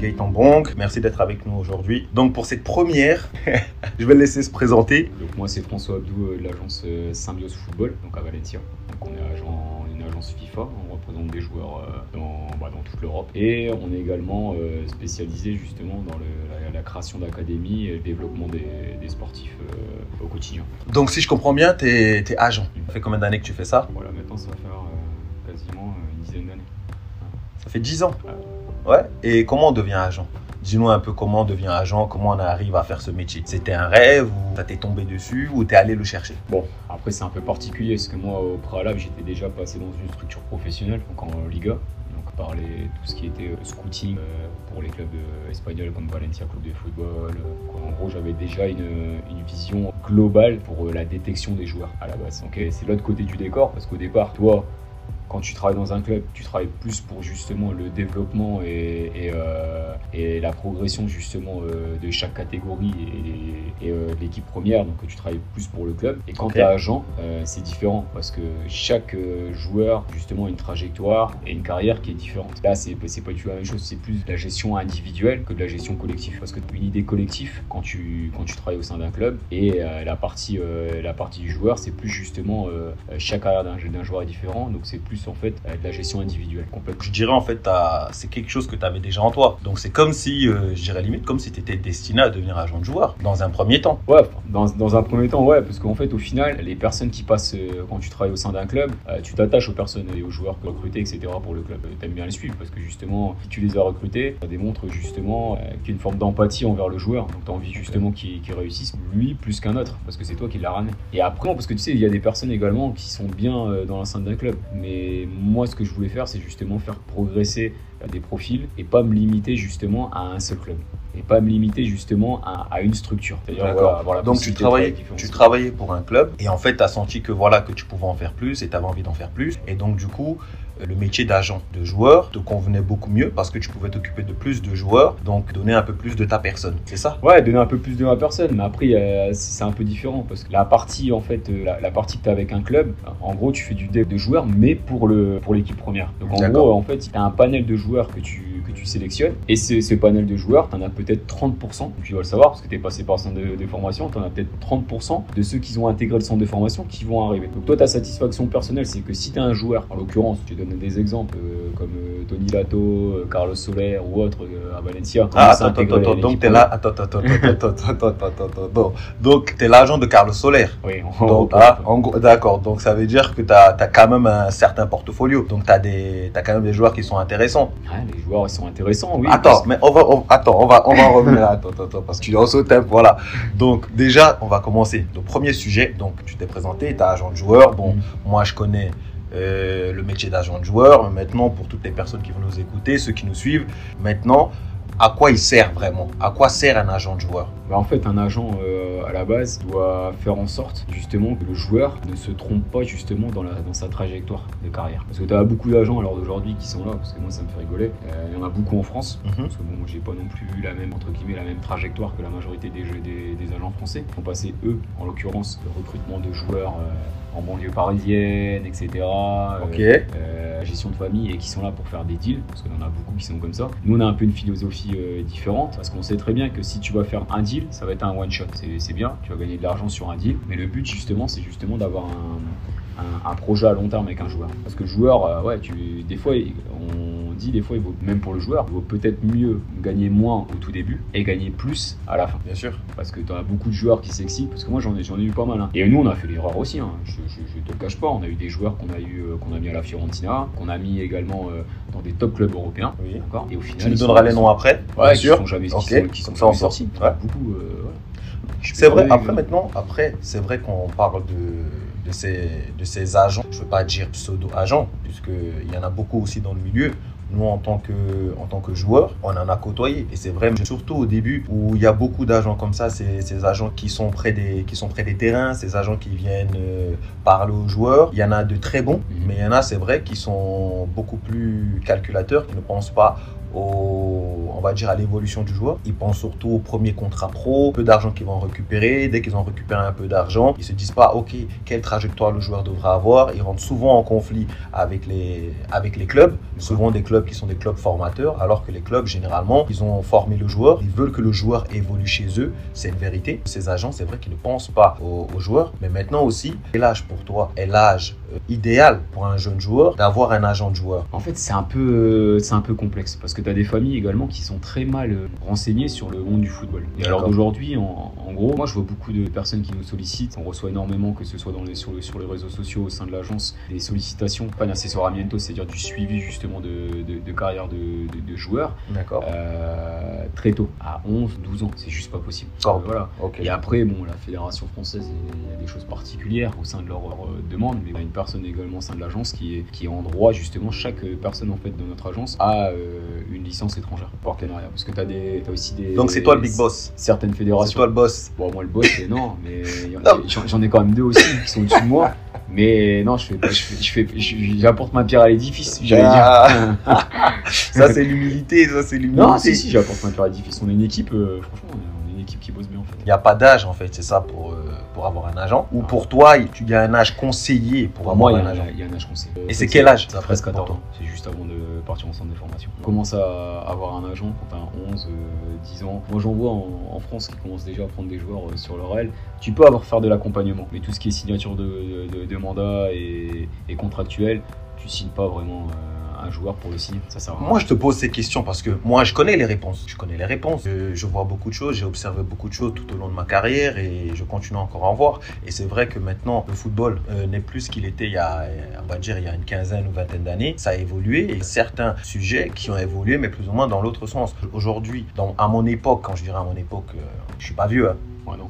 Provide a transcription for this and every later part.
Gaëtan. Merci d'être avec nous aujourd'hui. Donc pour cette première, je vais le laisser se présenter. Donc moi c'est François Abdou euh, de l'agence euh, Symbiose Football, donc à Valencia. Donc on est agent, une agence FIFA, on représente des joueurs euh, dans, bah, dans toute l'Europe. Et on est également spécialisé justement dans le- la, la création d'académies et le développement des, des sportifs au quotidien. Donc si je comprends bien, tu es, agent. Ça fait combien d'années que tu fais ça? Voilà, maintenant ça va faire quasiment une dizaine d'années. Ça fait 10 ans. Ouais. Et comment on devient agent? Dis-nous un peu comment on devient agent, comment on arrive à faire ce métier. C'était un rêve ou ça tombé dessus ou t'es allé le chercher? Bon, après c'est un peu particulier parce que moi au préalable j'étais déjà passé dans une structure professionnelle, donc en Liga. Donc par les- tout ce qui était euh, scouting euh, pour les clubs euh, espagnols comme Valencia Club de football. En gros j'avais déjà une, une vision globale pour la détection des joueurs à la base. C'est l'autre côté du décor parce qu'au départ toi quand tu travailles dans un club, tu travailles plus pour justement le développement et, et, euh, et la progression justement euh, de chaque catégorie et, et, euh, l'équipe première. Donc tu travailles plus pour le club. Et quand Ok. tu es agent, c'est différent parce que chaque joueur justement a une trajectoire et une carrière qui est différente. Là, c'est pas du tout la même chose. C'est plus de la gestion individuelle que de la gestion collective. Parce que une idée collective quand tu quand tu travailles au sein d'un club et la partie la partie du joueur, c'est plus justement chaque carrière d'un d'un joueur est différent. Donc c'est plus en fait de la gestion individuelle complète. Je dirais en fait, t'as- c'est quelque chose que tu avais déjà en toi. Donc c'est comme si, euh, je dirais limite, comme si tu étais destiné à devenir agent de joueur dans un premier temps. Ouais, dans, dans un premier temps, ouais, parce qu'en fait, au final, les personnes qui passent euh, quand tu travailles au sein d'un club, euh, tu t'attaches aux personnes et aux joueurs que recrutés, etc. pour le club. Tu aimes bien les suivre parce que justement, si tu les as recrutés, ça démontre justement euh, qu'il y a une forme d'empathie envers le joueur. Donc, tu as envie justement qu'il qu'il réussisse, lui plus qu'un autre, parce que c'est toi qui l'as ramené. Et après, parce que tu sais, il y a des personnes également qui sont bien dans l'enceinte d'un club. Mais moi, ce que je voulais faire, c'est justement faire progresser des profils et pas me limiter justement à un seul club. Et pas me limiter justement à, à une structure. C'est-à-dire voilà, Donc tu travaillais, tu travaillais pour un club et en fait tu as senti que voilà que tu pouvais en faire plus et tu avais envie d'en faire plus et donc du coup le métier d'agent de joueur te convenait beaucoup mieux parce que tu pouvais t'occuper de plus de joueurs donc donner un peu plus de ta personne c'est ça? Ouais, donner un peu plus de ma personne, mais après euh, c'est un peu différent parce que la partie en fait, euh, la, la partie que tu as avec un club, en gros tu fais du dev de joueurs, mais pour le pour l'équipe première. Donc en gros, en fait, tu as un panel de joueurs que tu tu sélectionnes. Et ce, ce panel de joueurs, tu en as peut-être 30%, tu dois le savoir parce que tu es passé par le centre de, de formation, tu en as peut-être 30% de ceux qui ont intégré le centre de formation qui vont arriver. Donc toi, ta satisfaction personnelle, c'est que si tu es un joueur, en l'occurrence, tu donnes des exemples euh, comme euh, Tony Lato, euh, Carlos Soler ou autre à Valencia. Ah, hein. attends, attends, attends, donc tu là, attends, attends, attends, attends, donc tu es l'agent de Carlos Soler. Oui, en donc, ah, d'accord, donc ça veut dire que tu as, quand même un certain portfolio, donc tu as, as quand même des joueurs qui sont intéressants. Les joueurs, ils sont intéressants, oui. attends, parce mais on va, on- attends, on va, on va en revenir. attends, attends, attends, parce que tu es en saut voilà. Donc, déjà, on va commencer. Le premier sujet, donc, tu t'es présenté, tu es agent de joueur. Bon, Mhm. moi, je connais euh, le métier d'agent de joueur. Mais maintenant, pour toutes les personnes qui vont nous écouter, ceux qui nous suivent, maintenant, à quoi il sert vraiment? À quoi sert un agent de joueur? Bah, en fait, un agent euh, à la base doit faire en sorte justement que le joueur ne se trompe pas justement dans, la, dans sa trajectoire de carrière. Parce que tu as beaucoup d'agents à l'heure d'aujourd'hui qui sont là, parce que moi ça me fait rigoler. Euh, Il y en a beaucoup en France. Mhm. Parce que bon, j'ai pas non plus eu la même, entre guillemets, la même trajectoire que la majorité des, jeux- des, des agents français. Ils ont passé, eux, en l'occurrence, le recrutement de joueurs euh, en banlieue parisienne, etc. euh, Ok. euh, gestion de famille et qui sont là pour faire des deals, parce qu'il y en a beaucoup qui sont comme ça. Nous, on a un peu une philosophie euh, différente, parce qu'on sait très bien que si tu vas faire un deal, ça va être un one shot. C'est- C'est bien, tu vas gagner de l'argent sur un deal, mais le but, justement, c'est justement d'avoir un, un- un projet à long terme avec un joueur. Parce que le joueur, euh, ouais, tu, des fois, on dit des fois, il vaut, même pour le joueur, il vaut peut-être mieux gagner moins au tout début et gagner plus à la fin Bien sûr. parce que tu as beaucoup de joueurs qui s'excitent, parce que moi j'en ai, j'en ai eu pas mal. hein. Et nous on a fait l'erreur aussi, hein. je, je, je te le cache pas, on a eu des joueurs qu'on a, eu, euh, qu'on a mis à la Fiorentina, qu'on a mis également euh, dans des top clubs européens. Oui. D'accord Et au final, Tu nous donneras les noms après, Ouais, bien qui sûr. sont jamais, qui Ok, sont, qui sont jamais sortis. Ouais. Beaucoup. euh. Je C'est vrai, après maintenant, après, c'est vrai qu'on parle de, de, ces, de ces agents, je ne veux pas dire pseudo-agents, puisqu'il y en a beaucoup aussi dans le milieu. Nous, en tant que, en tant que joueurs, on en a côtoyé. Et c'est vrai, surtout au début, où il y a beaucoup d'agents comme ça, c'est ces agents qui sont, près des, qui sont près des terrains, ces agents qui viennent euh, parler aux joueurs. Il y en a de très bons, Mhm. mais il y en a, c'est vrai, qui sont beaucoup plus calculateurs, qui ne pensent pas au, on va dire à l'évolution du joueur. Ils pensent surtout au premier contrat pro, peu d'argent qu'ils vont récupérer. Dès qu'ils ont récupéré un peu d'argent, ils se disent pas, ok, quelle trajectoire le joueur devra avoir. Ils rentrent souvent en conflit avec les, avec les clubs, souvent des clubs qui sont des clubs formateurs, alors que les clubs, généralement, ils ont formé le joueur, ils veulent que le joueur évolue chez eux. C'est une vérité. Ces agents, c'est vrai qu'ils ne pensent pas aux, joueurs, mais maintenant aussi, quel âge pour toi? Est l'âge idéal pour un jeune joueur d'avoir un agent de joueur En fait, c'est un peu, euh, c'est un peu complexe parce que tu as des familles également qui sont très mal euh, renseignées sur le monde du football. Et alors d'aujourd'hui, en, en gros, moi je vois beaucoup de personnes qui nous sollicitent. On reçoit énormément, que ce soit dans les, sur, le- sur les réseaux sociaux, au sein de l'agence, des sollicitations, pas d'assessoramiento, c'est-à-dire du suivi justement de, de, de carrière de, de, joueurs D'accord. euh, très tôt, à 11, 12 ans. C'est juste pas possible. Voilà. Ok. Et après, bon, la fédération française, il y a des choses particulières au sein de leur euh, demande, mais une personne également au sein de l'agence qui est, qui est en droit, justement, chaque euh, personne en fait de notre agence a euh, une licence étrangère, partenariat. Parce que tu as, aussi des. Donc c'est toi le big boss. Certaines C'est fédérations. toi le boss. Bon, moi le boss, c'est non, mais j'en ai quand même deux aussi qui sont au-dessus de moi. Mais non, je fais, je fais, je fais- je- j'apporte ma pierre à l'édifice, j'allais dire. Ça c'est l'humilité, ça c'est l'humilité. Non, si, si, j'apporte ma pierre à l'édifice. On est une équipe, euh, franchement, on est une équipe qui bosse bien en fait. Il n'y a pas d'âge en fait, c'est ça pour, euh, pour avoir un agent. Ou pour toi, il y a un âge conseillé pour Pour avoir moi, il y, un agent. il y a un âge conseil. Et c'est quel âge? Ça, Presque pour 14 toi ans. C'est juste avant de partir en centre de formation. On commence à avoir un agent quand t'as 11, euh, 10 ans. Moi, j'en vois en, en France qui commencent déjà à prendre des joueurs euh, sur leur aile. Tu peux avoir faire de l'accompagnement, mais tout ce qui est signature de, de, de mandat et, et contractuel, tu signes pas vraiment euh, un joueur pour le signer. Ça rien. Moi, je te pose ces questions parce que moi, je connais les réponses. Je connais les réponses. Je, vois beaucoup de choses. J'ai observé beaucoup de choses tout au long de ma carrière et je continue encore à en voir. Et c'est vrai que maintenant, le football euh, n'est plus ce qu'il était il y a, on va dire, il y a une quinzaine ou vingtaine d'années. Ça a évolué et certains sujets qui ont évolué, mais plus ou moins dans l'autre sens. Aujourd'hui, à mon époque, quand je dirais à mon époque, euh, je suis pas vieux, hein,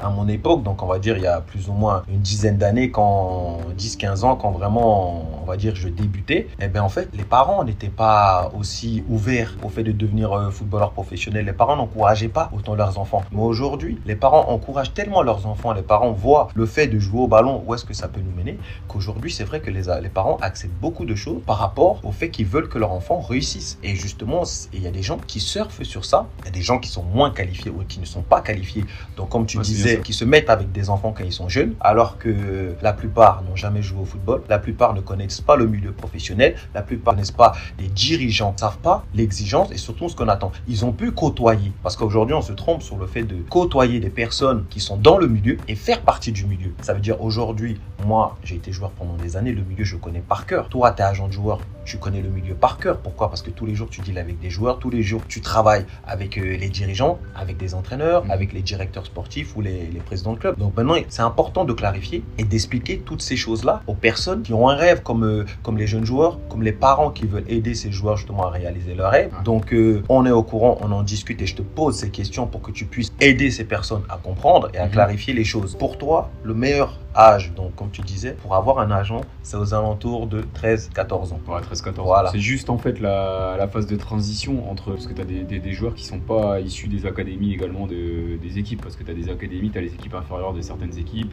À mon époque, donc on va dire il y a plus ou moins une dizaine d'années, quand 10-15 ans, quand vraiment, on va dire, je débutais, eh bien en fait, les parents n'étaient pas aussi ouverts au fait de devenir euh, footballeur professionnel. Les parents n'encourageaient pas autant leurs enfants. Mais aujourd'hui, les parents encouragent tellement leurs enfants, les parents voient le fait de jouer au ballon, où est-ce que ça peut nous mener, qu'aujourd'hui, c'est vrai que les, parents acceptent beaucoup de choses par rapport au fait qu'ils veulent que leur enfant réussisse. Et justement, il y a des gens qui surfent sur ça, il y a des gens qui sont moins qualifiés ou qui ne sont pas qualifiés. Donc, comme tu bien disais, qui se mettent avec des enfants quand ils sont jeunes, alors que la plupart n'ont jamais joué au football, la plupart ne connaissent pas le milieu professionnel, la plupart ne connaissent pas les dirigeants, ne savent pas l'exigence et surtout ce qu'on attend. Ils ont pu côtoyer, parce qu'aujourd'hui on se trompe sur le fait de côtoyer des personnes qui sont dans le milieu et faire partie du milieu. Ça veut dire aujourd'hui, moi j'ai été joueur pendant des années, le milieu je connais par cœur. Toi tu es agent de joueur, tu connais le milieu par cœur. Pourquoi? Parce que tous les jours tu deals avec des joueurs, tous les jours tu travailles avec euh, les dirigeants, avec des entraîneurs, Mhm. avec les directeurs sportifs ou les, les présidents de club. Donc maintenant c'est important de clarifier et d'expliquer toutes ces choses-là aux personnes qui ont un rêve comme, euh, comme les jeunes joueurs, comme les parents qui veulent aider ces joueurs justement à réaliser leurs rêves. Ouais. Donc euh, on est au courant, on en discute et je te pose ces questions pour que tu puisses aider ces personnes à comprendre et à Mhm. clarifier les choses. Pour toi, le meilleur âge, donc comme tu disais, pour avoir un agent, c'est aux alentours de 13-14 ans. Ouais, 13-14. Voilà. C'est juste en fait la, la phase de transition entre. Parce que tu as des, des, des joueurs qui sont pas issus des académies également de, des équipes. Parce que tu as des académies, tu as les équipes inférieures de certaines équipes,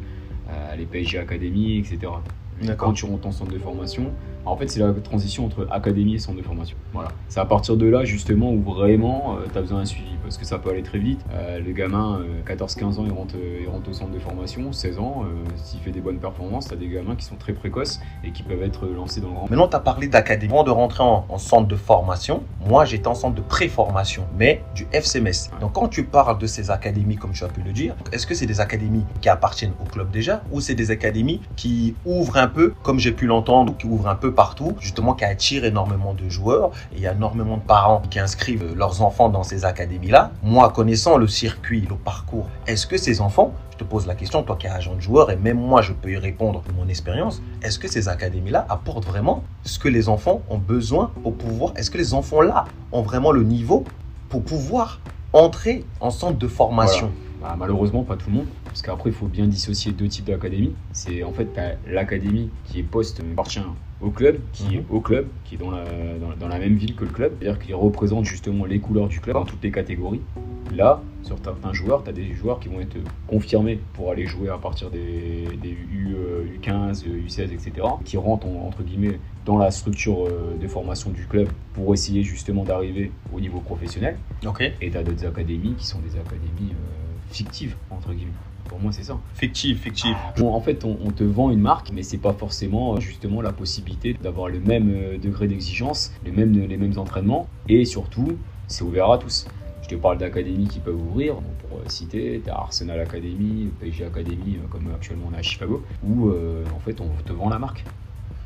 euh, les PSG Academy, etc. Et. Quand tu rentres en centre de formation, en fait, c'est la transition entre académie et centre de formation. Voilà. C'est à partir de là, justement, où vraiment tu as besoin d'un suivi. Parce que ça peut aller très vite. Euh, le gamin, euh, 14-15 ans, il rentre, euh, il rentre au centre de formation. 16 ans, euh, s'il fait des bonnes performances, tu as des gamins qui sont très précoces et qui peuvent être lancés dans le grand. Maintenant, tu as parlé d'académie. Avant de rentrer en, en centre de formation, moi, j'étais en centre de pré-formation, mais du FCMS. Ouais. Donc, quand tu parles de ces académies, comme tu as pu le dire, est-ce que c'est des académies qui appartiennent au club déjà ou c'est des académies qui ouvrent un peu, comme j'ai pu l'entendre, qui ouvrent un peu partout, justement, qui attirent énormément de joueurs et il y a énormément de parents qui inscrivent leurs enfants dans ces académies-là. Moi, connaissant le circuit, le parcours, est-ce que ces enfants je te pose la question, toi qui es agent de joueur, et même moi je peux y répondre de mon expérience, est-ce que ces académies-là apportent vraiment ce que les enfants ont besoin pour pouvoir, est-ce que les enfants-là ont vraiment le niveau pour pouvoir entrer en centre de formation? Bah, malheureusement, pas tout le monde. Parce qu'après, il faut bien dissocier deux types d'académies. C'est en fait, l'académie qui est poste appartient au club, qui est mhm. au club, qui est dans la, dans, la même ville que le club, c'est-à-dire qu'il représente justement les couleurs du club dans toutes les catégories. Là, sur certains joueurs, tu as des joueurs qui vont être confirmés pour aller jouer à partir des, des U, U15, U16, etc., qui rentrent entre guillemets dans la structure euh, de formation du club pour essayer justement d'arriver au niveau professionnel. Et tu as d'autres académies qui sont des académies euh, fictives, entre guillemets. Pour moi, c'est ça. Fictive, fictive. en fait, on, te vend une marque, mais c'est pas forcément euh, justement la possibilité d'avoir le même degré d'exigence, les mêmes, les mêmes entraînements, et surtout, c'est ouvert à tous. Je te parle d'académies qui peuvent ouvrir, pour citer, tu as Arsenal Academy, PSG Academy, comme actuellement on a à Chicago, où en fait on te vend la marque.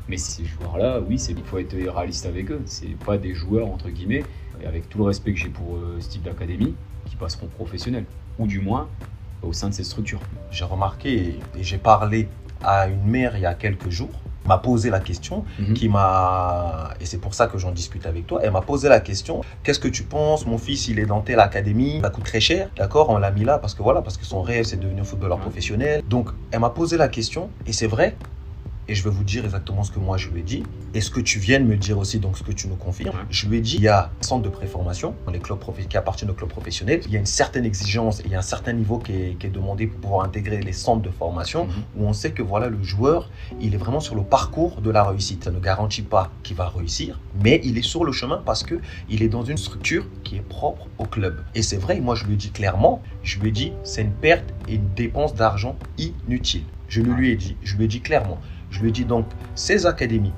Mais ces joueurs-là, oui, il faut être réaliste avec eux. C'est pas des joueurs, entre guillemets, et avec tout le respect que j'ai pour euh, ce type d'académie, qui passeront professionnels. Ou du moins, au sein de ces structures. J'ai remarqué et j'ai parlé à une mère il y a quelques jours m'a posé la question, mhm. qui m'a et c'est pour ça que j'en discute avec toi. Elle m'a posé la question qu'est-ce que tu penses Mon fils, il est dans telle académie, ça coûte très cher, d'accord On l'a mis là parce que voilà, parce que son rêve c'est de devenir footballeur professionnel. Donc, elle m'a posé la question et c'est vrai et je vais vous dire exactement ce que moi je lui ai dit et ce que tu viens de me dire aussi, donc ce que tu nous confirmes. Je lui ai dit il y a un centre de préformation dans les clubs qui appartiennent aux clubs professionnels. Il y a une certaine exigence et il y a un certain niveau qui est, demandé pour pouvoir intégrer les centres de formation mhm. où on sait que voilà le joueur, il est vraiment sur le parcours de la réussite. Ça ne garantit pas qu'il va réussir, mais il est sur le chemin parce que il est dans une structure qui est propre au club. Et c'est vrai, moi je lui ai dit clairement, je lui ai dit c'est une perte et une dépense d'argent inutile. Je lui ai dit, je lui ai dit clairement. Je lui dis donc, ces académies,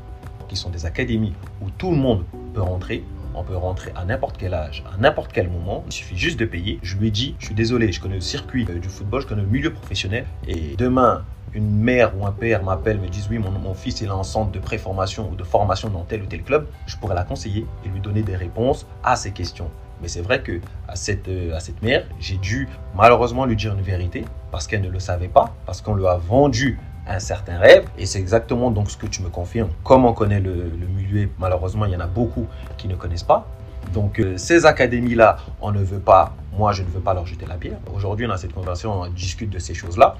qui sont des académies où tout le monde peut rentrer, on peut rentrer à n'importe quel âge, à n'importe quel moment. Il suffit juste de payer. Je lui ai dit, je suis désolé, je connais le circuit euh, du football, je connais le milieu professionnel. Et demain, une mère ou un père m'appelle, me disent oui, mon, mon fils est en centre de préformation ou de formation dans tel ou tel club, je pourrais la conseiller et lui donner des réponses à ces questions. Mais c'est vrai que à cette, euh, à cette mère, j'ai dû malheureusement lui dire une vérité parce qu'elle ne le savait pas, parce qu'on lui a vendu un certain rêve. Et c'est exactement donc ce que tu me confirmes. Comme on connaît le, milieu, malheureusement, il y en a beaucoup qui ne connaissent pas. Donc euh, ces académies-là, on ne veut pas, moi je ne veux pas leur jeter la pierre. Aujourd'hui, dans cette conversation, on discute de ces choses-là.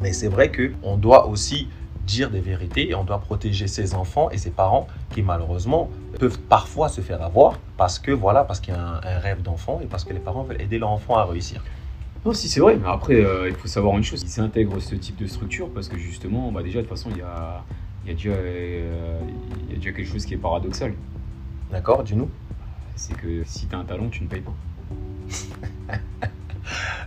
Mais c'est vrai qu'on doit aussi dire des vérités et on doit protéger ses enfants et ses parents qui malheureusement peuvent parfois se faire avoir parce que voilà, parce qu'il y a un rêve d'enfant et parce que les parents veulent aider leur enfant à réussir. Non, si c'est vrai, mais après, euh, il faut savoir une chose, ils s'intègrent ce type de structure parce que justement, bah déjà, de toute façon, il y a, y, a déjà, euh, y a déjà quelque chose qui est paradoxal. D'accord, dis-nous. C'est que si tu as un talent, tu ne payes pas.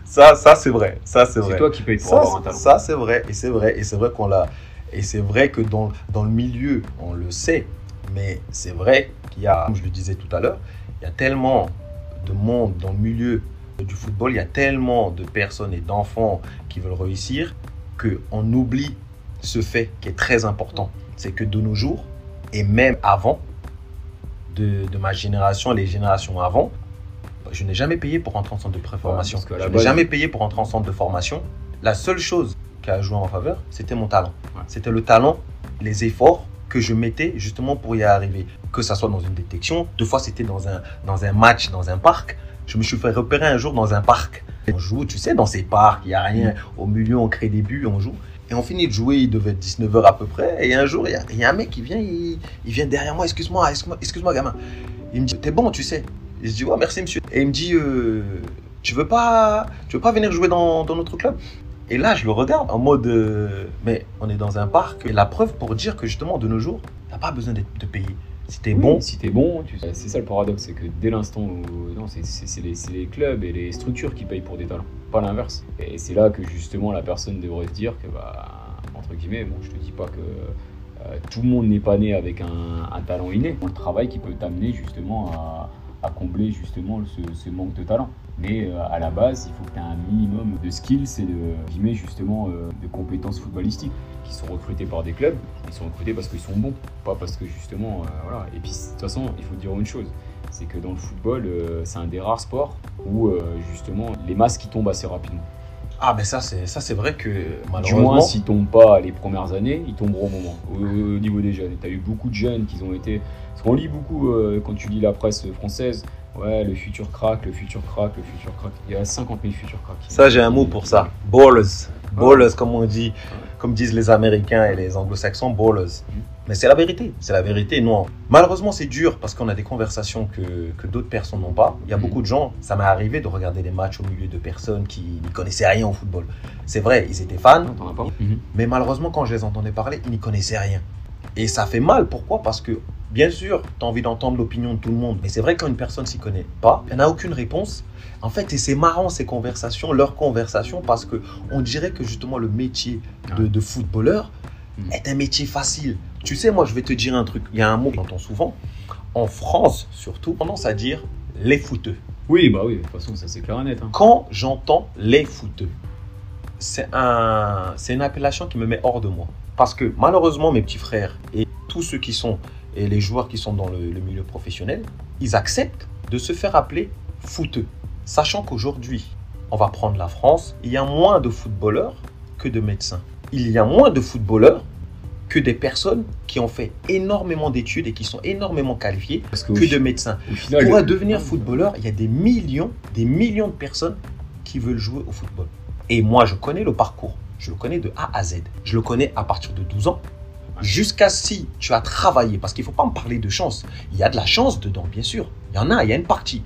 ça, ça c'est vrai. Ça, c'est vrai. C'est toi qui payes pour avoir un talent. Ça, c'est vrai. Et c'est vrai. Et c'est vrai qu'on l'a. Et c'est vrai que dans, dans le milieu, on le sait. Mais c'est vrai qu'il y a, comme je le disais tout à l'heure, il y a tellement de monde dans le milieu du football, il y a tellement de personnes et d'enfants qui veulent réussir qu'on oublie ce fait qui est très important. C'est que de nos jours, et même avant, de, ma génération et les générations avant, je n'ai jamais payé pour entrer en centre de préformation. je n'ai jamais payé pour entrer en centre de formation. La seule chose qui a joué en faveur, c'était mon talent. C'était le talent, les efforts que je mettais justement pour y arriver. Que ça soit dans une détection, deux fois c'était dans un, dans un match, dans un parc, je me suis fait repérer un jour dans un parc. On joue, tu sais, dans ces parcs, il n'y a rien. Au milieu, on crée des buts, on joue. Et on finit de jouer, il devait être 19h à peu près. Et un jour, il y, a un mec qui vient, il, vient derrière moi, excuse-moi, excuse-moi, gamin. Il me dit, t'es bon, tu sais. Et je dis, ouais, merci, monsieur. Et il me dit, euh, tu veux pas, tu veux pas venir jouer dans, notre club? Et là, je le regarde en mode, euh, mais on est dans un parc. Et la preuve pour dire que justement, de nos jours, t'as pas besoin de payer. Si t'es bon. Si t'es bon, c'est ça le paradoxe, c'est que dès l'instant où. Non, c'est les, clubs et les structures qui payent pour des talents, pas l'inverse. Et c'est là que justement la personne devrait se dire que, bah, entre guillemets, bon, je te dis pas que euh, tout le monde n'est pas né avec un, talent inné. Le travail qui peut t'amener justement à, combler justement ce, manque de talent. Mais euh, à la base, il faut que tu aies un minimum de skills et de, justement, euh, de compétences footballistiques qui sont recrutés par des clubs, ils sont recrutés parce qu'ils sont bons, pas parce que justement, euh, voilà. Et puis de toute façon, il faut dire une chose, c'est que dans le football, euh, c'est un des rares sports où euh, justement les masses qui tombent assez rapidement. Ah, mais ça, c'est ça, c'est vrai que Du malheureusement. moins, s'ils tombent pas les premières années, ils tomberont au moment. Au, au niveau des jeunes. Tu as eu beaucoup de jeunes qui ont été. Parce qu'on lit beaucoup, euh, quand tu lis la presse française, ouais, le futur crack, le futur crack, le futur crack. Il y a 50 000 futurs cracks. Ça, j'ai un mot pour ça. Ballers. Ballers, comme on dit, comme disent les Américains et les Anglo-Saxons, ballers. Mhm. Mais c'est la vérité. C'est la vérité. Non. Malheureusement, c'est dur parce qu'on a des conversations que, que d'autres personnes n'ont pas. Il y a Mhm. beaucoup de gens. Ça m'est arrivé de regarder des matchs au milieu de personnes qui n'y connaissaient rien au football. C'est vrai, ils étaient fans, mais malheureusement, quand je les entendais parler, ils n'y connaissaient rien. Et ça fait mal. Pourquoi? Parce que, bien sûr, tu as envie d'entendre l'opinion de tout le monde. Mais c'est vrai, quand une personne s'y connaît pas, elle n'a aucune réponse. En fait, et c'est marrant ces conversations, leurs conversations, parce que on dirait que justement le métier de, footballeur Mm. est un métier facile. Tu sais, moi, je vais te dire un truc. Il y a un mot qu'on entend souvent. En France, surtout, tendance à dire les footeux. Oui, bah oui, de toute façon, ça c'est clair et net. hein. Quand j'entends les footeux, c'est un, c'est une appellation qui me met hors de moi. Parce que malheureusement, mes petits frères et tous ceux qui sont, et les joueurs qui sont dans le, le milieu professionnel, ils acceptent de se faire appeler footeux. Sachant qu'aujourd'hui, on va prendre la France, il y a moins de footballeurs que de médecins. Il y a moins de footballeurs que des personnes qui ont fait énormément d'études et qui sont énormément qualifiées Parce que de médecins. final, Pour devenir footballeur, il y a des millions, des millions de personnes qui veulent jouer au football. Et moi, je connais le parcours. Je le connais de A à Z. Je le connais à partir de 12 ans. Jusqu'à si tu as travaillé, parce qu'il ne faut pas me parler de chance. Il y a de la chance dedans, bien sûr. Il y en a, il y a une partie.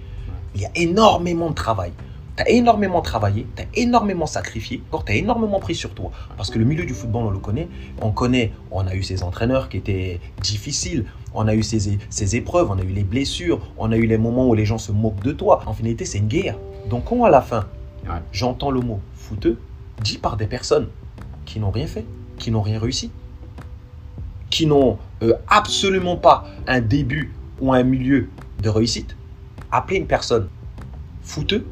Il y a énormément de travail. Tu as énormément travaillé, tu as énormément sacrifié, tu as énormément pris sur toi. Parce que le milieu du football, on le connaît. On connaît, on a eu ces entraîneurs qui étaient difficiles, on a eu ces, ces épreuves, on a eu les blessures, on a eu les moments où les gens se moquent de toi. En finalité, c'est une guerre. Donc, quand à la fin, Ouais. j'entends le mot fouteux, dit par des personnes qui n'ont rien fait, qui n'ont rien réussi, qui n'ont euh, absolument pas un début ou un milieu de réussite, appeler une personne fouteux,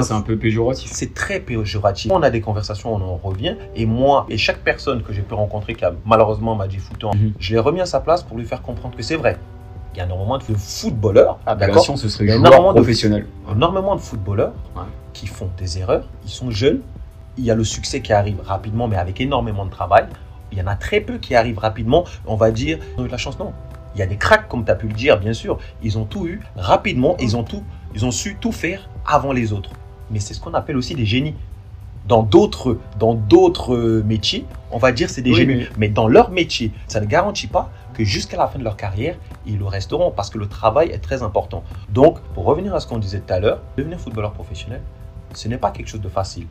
c'est un peu péjoratif. c'est très péjoratif. On a des conversations, on en revient. Et moi, et chaque personne que j'ai pu rencontrer qui a malheureusement m'a dit fouteux, Mhm. je l'ai remis à sa place pour lui faire comprendre que c'est vrai. Il y a énormément de footballeurs, d'accord L'appellation, ce serait énormément de- professionnel. énormément de footballeurs Ouais. qui font des erreurs, ils sont jeunes, il y a le succès qui arrive rapidement, mais avec énormément de travail. Il y en a très peu qui arrivent rapidement, on va dire, ils ont eu de la chance, non. Il y a des cracks, comme tu as pu le dire, bien sûr. Ils ont tout eu rapidement, ils ont, tout, ils ont su tout faire avant les autres. Mais c'est ce qu'on appelle aussi des génies. Dans d'autres, dans d'autres métiers, on va dire c'est des Oui, génies. mais- Mais dans leur métier, ça ne garantit pas que jusqu'à la fin de leur carrière, ils le resteront parce que le travail est très important. Donc, pour revenir à ce qu'on disait tout à l'heure, devenir footballeur professionnel, ce n'est pas quelque chose de facile.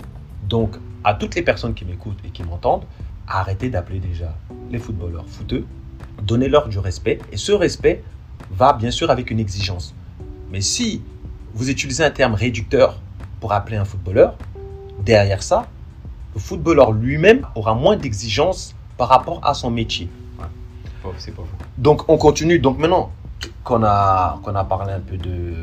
Donc, à toutes les personnes qui m'écoutent et qui m'entendent, arrêtez d'appeler déjà les footballeurs footeux, donnez-leur du respect et ce respect va bien sûr avec une exigence. Mais si vous utilisez un terme réducteur pour appeler un footballeur, derrière ça, le footballeur lui-même aura moins d'exigence par rapport à son métier. Donc on continue. Donc maintenant qu'on a, qu'on a parlé un peu de,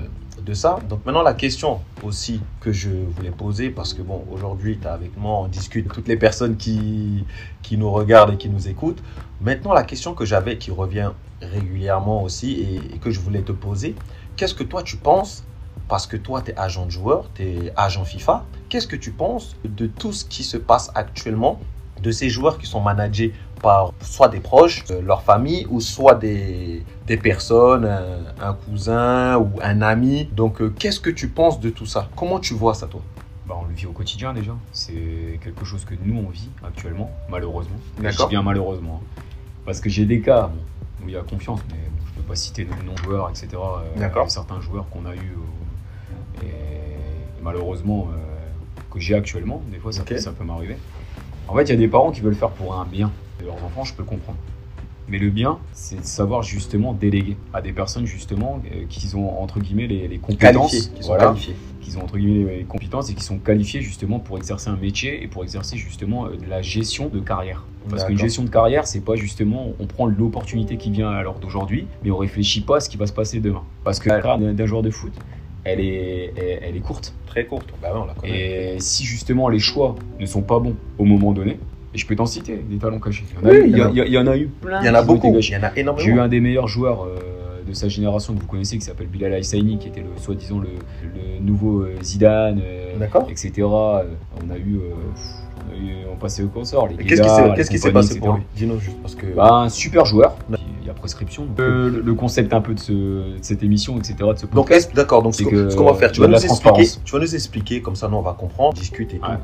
ça, donc maintenant la question aussi que je voulais poser, parce que bon, aujourd'hui tu es avec moi, on discute, toutes les personnes qui, qui nous regardent et qui nous écoutent. Maintenant la question que j'avais, qui revient régulièrement aussi et, et que je voulais te poser, qu'est-ce que toi tu penses parce que toi, tu es agent de joueur, tu es agent FIFA. Qu'est-ce que tu penses de tout ce qui se passe actuellement, de ces joueurs qui sont managés par soit des proches, euh, leur famille, ou soit des, des personnes, un, un cousin ou un ami. Donc, euh, qu'est-ce que tu penses de tout ça? Comment tu vois ça, toi? Bah, on le vit au quotidien déjà. C'est quelque chose que nous on vit actuellement, malheureusement. Je D'accord. dis bien malheureusement. hein. Parce que j'ai des cas bon, où il y a confiance, mais bon, je peux pas citer de nom de joueurs, etc. euh, D'accord. certains joueurs qu'on a eu euh, et, et malheureusement euh, que j'ai actuellement. Des fois, ça, peut, ça peut m'arriver. En fait, il y a des parents qui veulent faire pour un bien de leurs enfants, je peux le comprendre. Mais le bien, c'est de savoir justement déléguer à des personnes justement euh, qui ont entre guillemets les, les compétences, qui sont voilà, qualifiés. qu'ils ont entre guillemets les compétences et qui sont qualifiés justement pour exercer un métier et pour exercer justement euh, de la gestion de carrière. Parce qu'une gestion de carrière, c'est pas justement on prend l'opportunité qui vient à l'heure d'aujourd'hui, mais on réfléchit pas à ce qui va se passer demain. Parce que la carrière d'un- joueur de foot, elle est, elle, elle est courte. Très courte. Bah. Et si justement les choix ne sont pas bons au moment donné, et je peux t'en citer des talents cachés. Il y en a, Oui, eu, il y a- il y en a- eu plein. Il y en a beaucoup. Il y en a J'ai eu énormément. un des meilleurs joueurs euh, de sa génération que vous connaissez, qui s'appelle Bilal Haïsaini, qui était le soi-disant le, le nouveau euh, Zidane, euh, etc. On a eu, euh, on, a eu on passait au consort. Qu'est-ce qui s'est passé pour lui? Dis-nous juste parce que. Bah, un super joueur. Il y a prescription. Donc, euh, le, le concept un peu de, ce- de cette émission, etc. De ce Donc, podcast. est-ce- d'accord, donc ce qu'on va faire, tu vas nous expliquer, tu vas nous expliquer, comme ça nous on va comprendre, discuter et tout. Ouais.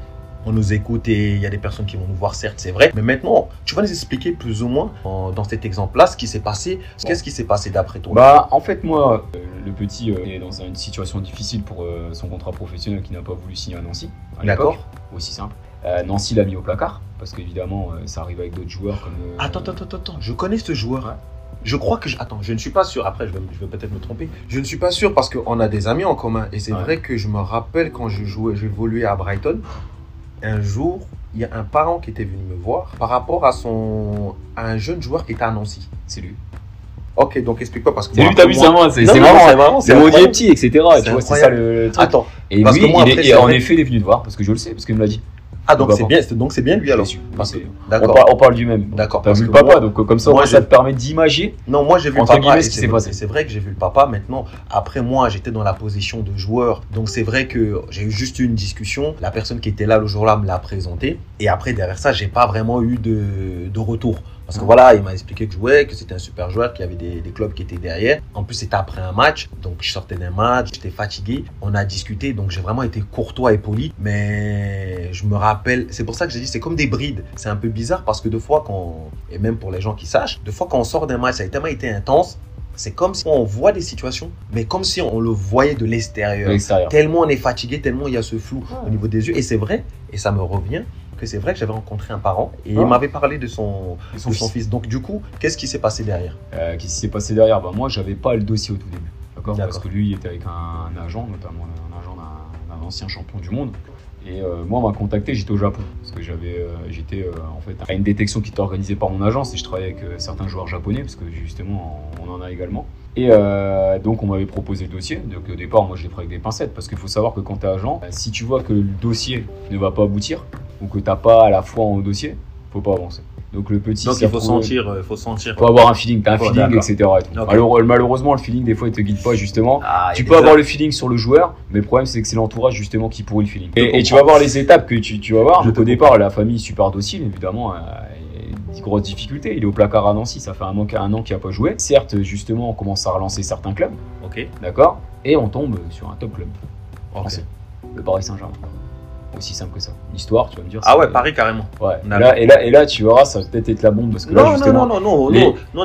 On nous écoute et il y a des personnes qui vont nous voir, certes, c'est vrai. Mais maintenant, tu vas nous expliquer plus ou moins, en- dans cet exemple-là, ce qui s'est passé. Qu'est-ce qui s'est passé d'après toi? Bah, en fait, moi, euh, le petit euh, est dans une situation difficile pour euh, son contrat professionnel qui n'a pas voulu signer à Nancy. D'accord. Aussi simple. Euh, Nancy l'a mis au placard parce qu'évidemment, euh, ça arrive avec d'autres joueurs comme. euh, Attends, attends, attends, attends, je connais ce joueur. Je crois que je... Attends, je ne suis pas sûr. Après, je vais, je vais peut-être me tromper. Je ne suis pas sûr parce qu'on a des amis en commun. Et c'est Ouais. vrai que je me rappelle quand je jouais, j'évoluais à Brighton. Un jour, il y a un parent qui était venu me voir par rapport à son à un jeune joueur qui était à Nancy. C'est lui. Ok, donc explique-moi parce que C'est lui, t'as vu, moi- c'est marrant, c'est marrant. c'est mon petit, etc. Tu vois, c'est ça le truc. Attends, Et parce lui, que moi, il est- après, et c'est en effet, il est venu te voir parce que je le sais, parce qu'il me l'a dit. Ah donc Bah, c'est bien, donc c'est bien lui alors. Parce On, D'accord. on parle du même. D'accord, T'as parce vu le que papa, moi- donc comme ça, moi, moi, ça te permet d'imager. Non, moi j'ai vu le Entre papa. guillemets, et ce qui c'est s'est vrai- passé. C'est vrai que j'ai vu le papa. Maintenant, après moi, j'étais dans la position de joueur. Donc c'est vrai que j'ai eu juste une discussion. La personne qui était là le jour-là me l'a présenté. Et après, derrière ça, j'ai pas vraiment eu de, de retour. Parce que Ah. voilà, il m'a expliqué que je jouais, que c'était un super joueur, qu'il y avait des, des clubs qui étaient derrière. En plus, c'était après un match. Donc je sortais d'un match, j'étais fatigué. On a discuté. Donc j'ai vraiment été courtois et poli. Mais je me rappelle, c'est pour ça que j'ai dit, c'est comme des brides. C'est un peu bizarre parce que deux fois, quand, et même pour les gens qui sachent, deux fois quand on sort d'un match, ça a tellement été intense. C'est comme si on voit des situations, mais comme si on le voyait de l'extérieur. Tellement on est fatigué, tellement il y a ce flou Ouais. au niveau des yeux. Et c'est vrai, et ça me revient, que c'est vrai que j'avais rencontré un parent et il m'avait parlé de son, de son fils. fils. Donc du coup, qu'est-ce qui s'est passé derrière? Euh, Qu'est-ce qui s'est passé derrière? Bah, Moi, j'avais pas le dossier au tout début. D'accord? Parce que lui, il était avec un, un agent, notamment un agent d'un ancien champion du monde. Et euh, moi, on m'a contacté, j'étais au Japon. Parce que j'avais, euh, j'étais euh, en fait à une détection qui était organisée par mon agence et je travaillais avec certains joueurs japonais, parce que justement, on en a également. Et donc, on m'avait proposé le dossier. Donc, au départ, moi, je l'ai pris avec des pincettes. Parce qu'il faut savoir que quand tu es agent, euh, si tu vois que le dossier ne va pas aboutir, ou que tu n'as pas la foi en dossier, faut pas avancer. Donc, le petit. Donc il faut sentir, euh, il faut sentir. faut avoir un feeling, t'as un Oh, feeling, etc. et tout. Ok. Malheureux- malheureusement, le feeling, des fois, il te guide pas, justement. Ah, tu peux avoir heures. le feeling sur le joueur, mais le problème, c'est que c'est l'entourage, justement, qui pourrit le feeling. Et, et tu vas voir les étapes que tu, tu vas voir. Je Donc, au départ, la famille, super docile, évidemment, euh, grosse difficulté. Il est au placard à Nancy, ça fait un an, un an qu'il a pas joué. Certes, justement, on commence à relancer certains clubs, Ok. d'accord Et on tombe sur un top club français, le Paris Saint-Germain. Aussi simple que ça. L'histoire, tu vas me dire. Ah ouais, Paris carrément. Ouais. Et là, et, là, et là, tu verras, ça va peut-être être la bombe parce que là, Non, non, justement, non, non, non, les- non,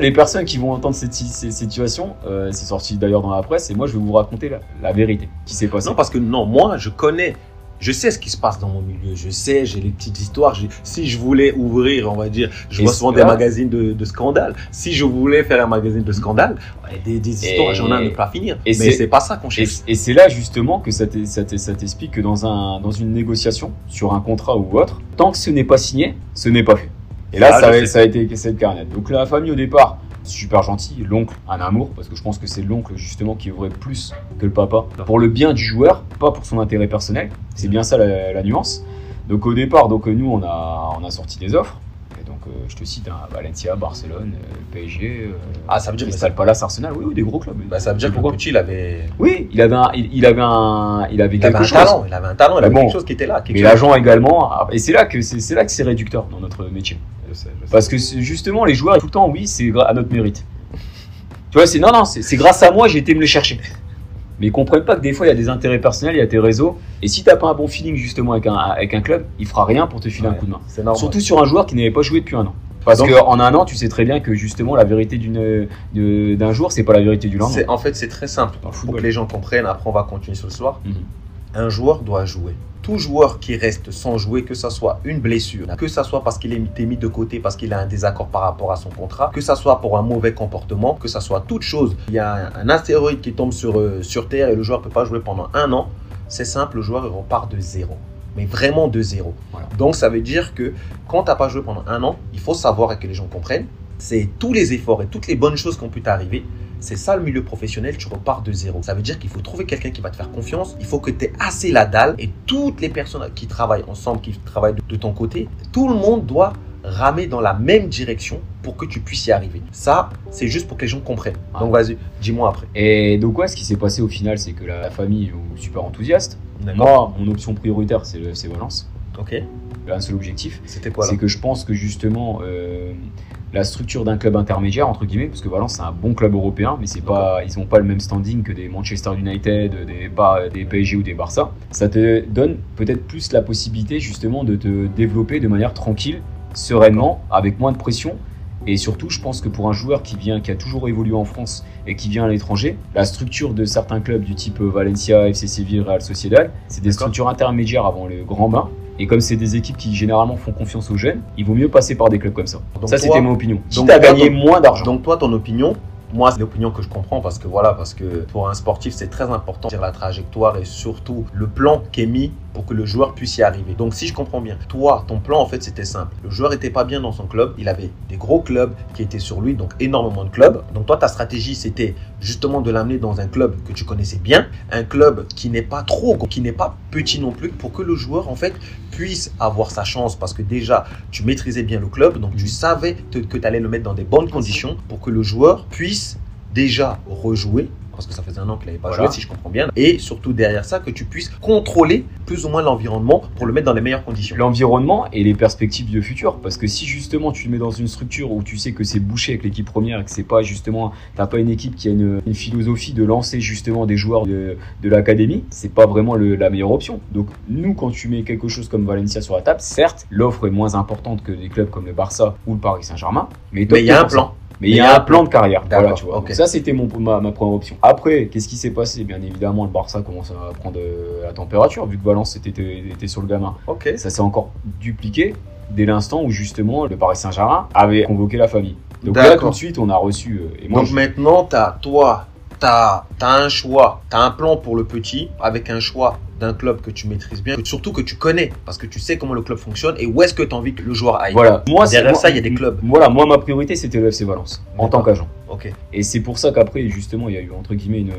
les, personnes qui vont entendre cette, si- ces situations, euh, c'est sorti d'ailleurs dans la presse, et moi je vais vous raconter la, la vérité qui s'est passée. Non, parce que non, moi, je connais, je sais ce qui se passe dans mon milieu. Je sais, j'ai les petites histoires. Si je voulais ouvrir, on va dire, je Et vois souvent des là- magazines de, de scandale. Si je voulais faire un magazine de scandale, ouais, des, des histoires, j'en ai à ne pas finir. et Mais c'est- pas ça qu'on cherche. et c'est là justement que ça ça ça t'explique que dans, un, dans une négociation, sur un contrat ou autre, tant que ce n'est pas signé, ce n'est pas fait. Et là, Ah, ça, je a- sais. ça a été cette carnet. Donc la famille au départ, super gentil, l'oncle, un amour, parce que je pense que c'est l'oncle justement qui œuvrait plus que le papa, pour le bien du joueur, pas pour son intérêt personnel. C'est bien ça la, la nuance. Donc au départ, donc nous on a, on a sorti des offres. Et donc euh, je te cite hein, Valencia, Barcelone, euh, PSG, euh, Ah, ça veut dire, Crystal Palace, Arsenal, oui, oui, des gros clubs. bah, ça veut dire que petit, il avait, Oui, il avait un, il, il avait un, il avait il avait quelque un chose. talent. Il avait un talent. Il avait bon. quelque chose qui était là. Mais l'agent également. ah, Et c'est là que c'est c'est là que c'est réducteur dans notre métier. Je sais, je sais. Parce que c'est- justement, les joueurs tout le temps, oui, c'est à notre mérite. Tu vois, c'est non, non, c'est c'est grâce à moi, j'ai été me le chercher. Mais ils comprennent pas que des fois, il y a des intérêts personnels, il y a tes réseaux. Et si t'as pas un bon feeling justement avec un, avec un club, il fera rien pour te filer un coup de main. Surtout sur un joueur qui n'avait pas joué depuis un an. Parce qu'en un an, tu sais très bien que justement, la vérité d'un jour, c'est pas la vérité du lendemain. En fait, c'est très simple. Dans le Pour que les gens comprennent, après on va continuer sur le soir. Mhm. Un joueur doit jouer. Tout joueur qui reste sans jouer, que ça soit une blessure, que ça soit parce qu'il est été mis de côté, parce qu'il a un désaccord par rapport à son contrat, que ça soit pour un mauvais comportement, que ça soit toute chose. Il y a un, un astéroïde qui tombe sur, euh, sur Terre et le joueur ne peut pas jouer pendant un an. C'est simple, le joueur il repart de zéro. Mais vraiment de zéro. Voilà. Donc ça veut dire que quand tu n'as pas joué pendant un an, il faut savoir et que les gens comprennent, c'est tous les efforts et toutes les bonnes choses qui ont pu t'arriver c'est ça le milieu professionnel, tu repars de zéro. Ça veut dire qu'il faut trouver quelqu'un qui va te faire confiance, il faut que tu aies assez la dalle et toutes les personnes qui travaillent ensemble, qui travaillent de, ton côté, tout le monde doit ramer dans la même direction pour que tu puisses y arriver. Ça, c'est juste pour que les gens comprennent. Donc vas-y, dis-moi après. Et donc, ouais, ce qui s'est passé au final, c'est que la, famille est super enthousiaste. Moi, mon option prioritaire, c'est Valence. Ok. Un seul objectif. C'était quoi là? C'est que je pense que justement euh, la structure d'un club intermédiaire entre guillemets parce que Valence c'est un bon club européen mais c'est pas ils n'ont pas le même standing que des Manchester United des pas des PSG ou des Barça. Ça te donne peut-être plus la possibilité justement de te développer de manière tranquille sereinement avec moins de pression. Et surtout, je pense que pour un joueur qui vient, qui a toujours évolué en France et qui vient à l'étranger, la structure de certains clubs du type Valencia, FC Séville, Real Sociedad, c'est des structures intermédiaires avant le grand bain. Et comme c'est des équipes qui généralement font confiance aux jeunes, il vaut mieux passer par des clubs comme ça. Donc ça, c'était mon opinion. Donc toi, gagner ton- moins d'argent. Donc toi, ton opinion, moi, c'est l'opinion que je comprends parce que voilà, parce que pour un sportif, c'est très important de dire la trajectoire et surtout le plan qui est mis pour que le joueur puisse y arriver. Donc si je comprends bien, toi, ton plan en fait, c'était simple. Le joueur était pas bien dans son club, il avait des gros clubs qui étaient sur lui, donc énormément de clubs. Donc toi, ta stratégie, c'était justement de l'amener dans un club que tu connaissais bien, un club qui n'est pas trop, gros, qui n'est pas petit non plus, pour que le joueur en fait puisse avoir sa chance parce que déjà tu maîtrisais bien le club, donc tu savais te- que tu allais le mettre dans des bonnes conditions pour que le joueur puisse déjà rejouer. Parce que ça faisait un an qu'il n'avait pas Voilà. joué, si je comprends bien. Et surtout derrière ça, que tu puisses contrôler plus ou moins l'environnement pour le mettre dans les meilleures conditions. L'environnement et les perspectives de futur. Parce que si justement tu le mets dans une structure où tu sais que c'est bouché avec l'équipe première et que c'est pas justement, t'as pas une équipe qui a une, une philosophie de lancer justement des joueurs de, de l'académie, c'est pas vraiment le- la meilleure option. Donc nous, quand tu mets quelque chose comme Valencia sur la table, certes, l'offre est moins importante que des clubs comme le Barça ou le Paris Saint-Germain, mais, il y a un plan. Mais il y a un plan de carrière. Voilà, tu vois. ça, c'était mon, ma, ma première option. Après, qu'est-ce qui s'est passé? Bien évidemment, le Barça commence à prendre euh, la température, vu que Valence était, était sur le gamin. Ça s'est encore dupliqué dès l'instant où justement le Paris Saint-Germain avait convoqué la famille. Donc là, tout de suite, on a reçu. euh, et moi, Donc je- maintenant, as, toi, tu as, un choix, tu as un plan pour le petit avec un choix d'un club que tu maîtrises bien, surtout que tu connais parce que tu sais comment le club fonctionne et où est-ce que tu as envie que le joueur aille. voilà. Moi, c'est- Derrière ça, il y a des clubs. Voilà, moi, ma priorité, c'était le FC Valence en tant qu'agent. Ok. Et c'est pour ça qu'après, justement, il y a eu entre guillemets une.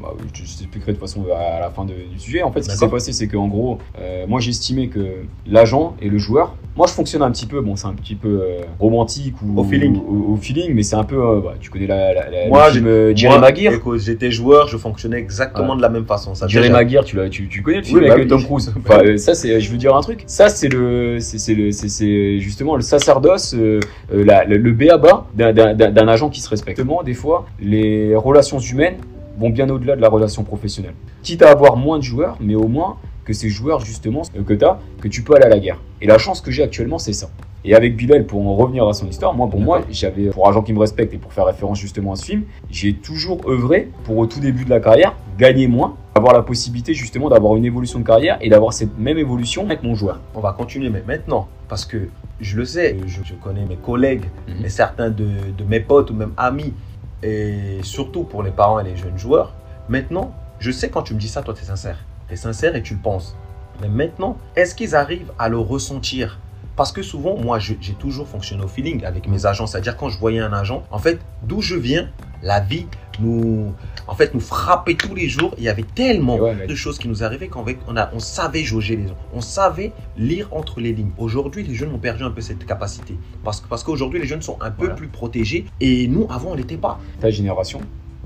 Bah, je je t'expliquerai de toute façon à la fin de- du sujet. En fait, ce qui s'est passé, c'est qu'en gros, euh, moi j'estimais que l'agent et le joueur, moi je fonctionne un petit peu, bon, c'est un petit peu euh, romantique ou Au feeling. au, au feeling, mais c'est un peu, euh, bah, tu connais la, la, la- Moi, le film euh, Maguire. j'étais joueur, je fonctionnais exactement de la même façon. Ça, Jerry. Maguire, tu, tu, tu connais le film Oui, avec bah euh, Tom. Cruise. Enfin, ça, c'est, je veux dire un truc. Ça, c'est le, c'est, c'est le, c'est, c'est justement le sacerdoce, la- le, béaba d'un, d'un, agent qui se respecte. Des fois, les relations humaines vont bien au-delà de la relation professionnelle. Quitte à avoir moins de joueurs, mais au moins que ces joueurs, justement, euh, que tu as, que tu peux aller à la guerre. Et la chance que j'ai actuellement, c'est ça. Et avec Bilal, pour en revenir à son histoire, moi, pour moi, j'avais, pour agent qui me respecte et pour faire référence justement à ce film, j'ai toujours œuvré pour au tout début de la carrière gagner moins, avoir la possibilité justement d'avoir une évolution de carrière et d'avoir cette même évolution avec mon joueur. On va continuer, mais maintenant, parce que je le sais, je, je connais mes collègues Mhm. et certains de, de mes potes ou même amis, et surtout pour les parents et les jeunes joueurs. Maintenant, je sais quand tu me dis ça, toi, tu es sincère. Tu es sincère et tu le penses. Mais maintenant, est-ce qu'ils arrivent à le ressentir? Parce que souvent, moi, j'ai toujours fonctionné au feeling avec mes agents. C'est-à-dire, quand je voyais un agent, en fait, d'où je viens, la vie nous, en fait, nous frappait tous les jours. Il y avait tellement Et ouais, mais- de choses qui nous arrivaient fait, on, a, on savait jauger les gens. On savait lire entre les lignes. Aujourd'hui, les jeunes ont perdu un peu cette capacité. Parce, parce qu'aujourd'hui, les jeunes sont un peu Voilà. plus protégés. Et nous, avant, on n'était pas. ta génération,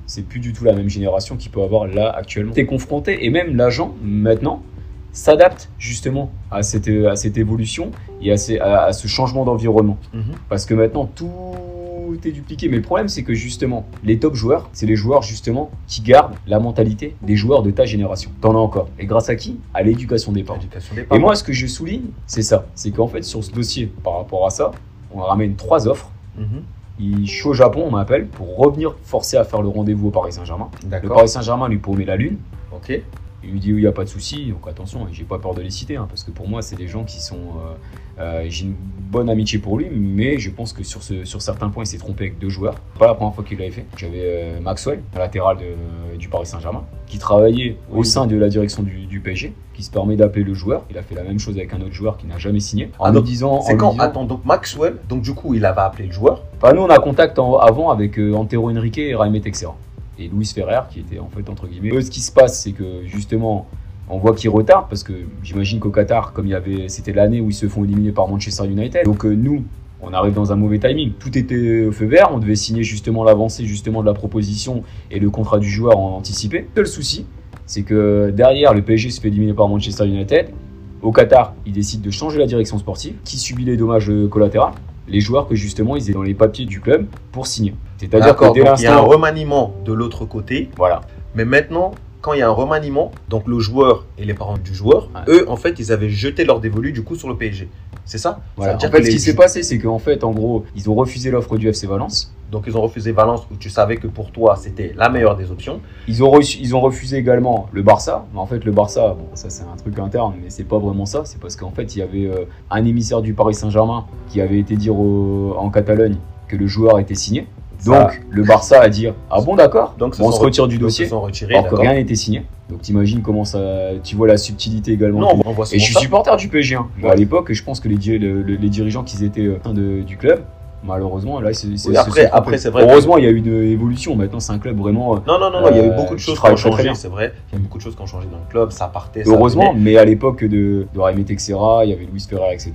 c'est plus du tout la même génération qu'il peut avoir là actuellement. Tu es confronté et même l'agent maintenant s'adapte justement à cette, à cette évolution et à, ces- à- à ce changement d'environnement. Parce que maintenant tout est dupliqué. Mais le problème c'est que justement les top joueurs, c'est les joueurs justement qui gardent la mentalité des joueurs de ta génération. T'en as encore. Et grâce à qui? À l'éducation des parents. Et moi ce que je souligne, c'est ça. C'est qu'en fait sur ce dossier, par rapport à ça, on ramène trois offres. Mhm. Il, je suis au Japon, on m'appelle pour revenir forcer à faire le rendez-vous au Paris Saint-Germain. Le. Paris Saint-Germain lui promet la lune. Ok. Il lui dit oui, il n'y a pas de souci. Donc attention, j'ai pas peur de les citer, hein, parce que pour moi, c'est des gens qui sont. euh, euh, j'ai une bonne amitié pour lui, mais je pense que sur, ce, sur certains points, il s'est trompé avec deux joueurs. Pas la première fois qu'il l'avait fait. J'avais euh, Maxwell, latéral de- du Paris Saint-Germain, qui travaillait au sein de la direction du, du PSG, qui se permet d'appeler le joueur. Il a fait la même chose avec un autre joueur qui n'a jamais signé. En Ah, donc, disant. C'est quand disant- Attends, donc Maxwell, donc du coup, il avait appelé le joueur. Enfin, nous, on a contact en- avant avec euh, Antero Henrique et Raimé Texera. Et Luis Ferrer, qui était en fait, entre guillemets. Eux, ce qui se passe, c'est que justement, On voit qu'ils retardent parce que j'imagine qu'au Qatar, comme il y avait, c'était l'année où ils se font éliminer par Manchester United. Donc euh, nous, on arrive dans un mauvais timing. Tout était au feu vert. On devait signer justement l'avancée justement de la proposition et le contrat du joueur en anticipé. Le seul souci, c'est que derrière, le PSG se fait éliminer par Manchester United. Au Qatar, ils décident de changer la direction sportive. Qui subit les dommages collatéraux Les joueurs que justement ils étaient dans les papiers du club pour signer. C'est-à-dire que dès il y a un remaniement de l'autre côté. Voilà. Mais maintenant, quand il y a un remaniement, donc le joueur et les parents du joueur, eux, en fait, ils avaient jeté leur dévolu du coup sur le PSG. C'est ça, voilà. En fait, ce qui s'est passé, c'est qu'en fait, en gros, ils ont refusé l'offre du FC Valence. Donc, ils ont refusé Valence où tu savais que pour toi, c'était la meilleure des options. Ils ont, ils ont refusé également le Barça. Mais en fait, le Barça, bon, ça, c'est un truc interne, mais c'est pas vraiment ça. C'est parce qu'en fait, il y avait euh, un émissaire du Paris Saint-Germain qui avait été dire en Catalogne que le joueur était signé. Donc le Barça a dit ah bon d'accord, donc on se retire du dossier, alors que rien n'était signé. Donc t'imagines comment ça, tu vois la subtilité également. Non, on voit et je suis supporter du PSG. Hein. À l'époque, je pense que les, les dirigeants qui étaient euh, de, du club, malheureusement là c'est après après c'est vrai heureusement il y a eu une évolution maintenant c'est un club vraiment non non non, il y a eu beaucoup de choses qui ont changé c'est vrai il y a eu beaucoup de choses qui ont changé dans le club ça partait heureusement mais à l'époque de, de Raimé Texera il y avait Luis Ferrer etc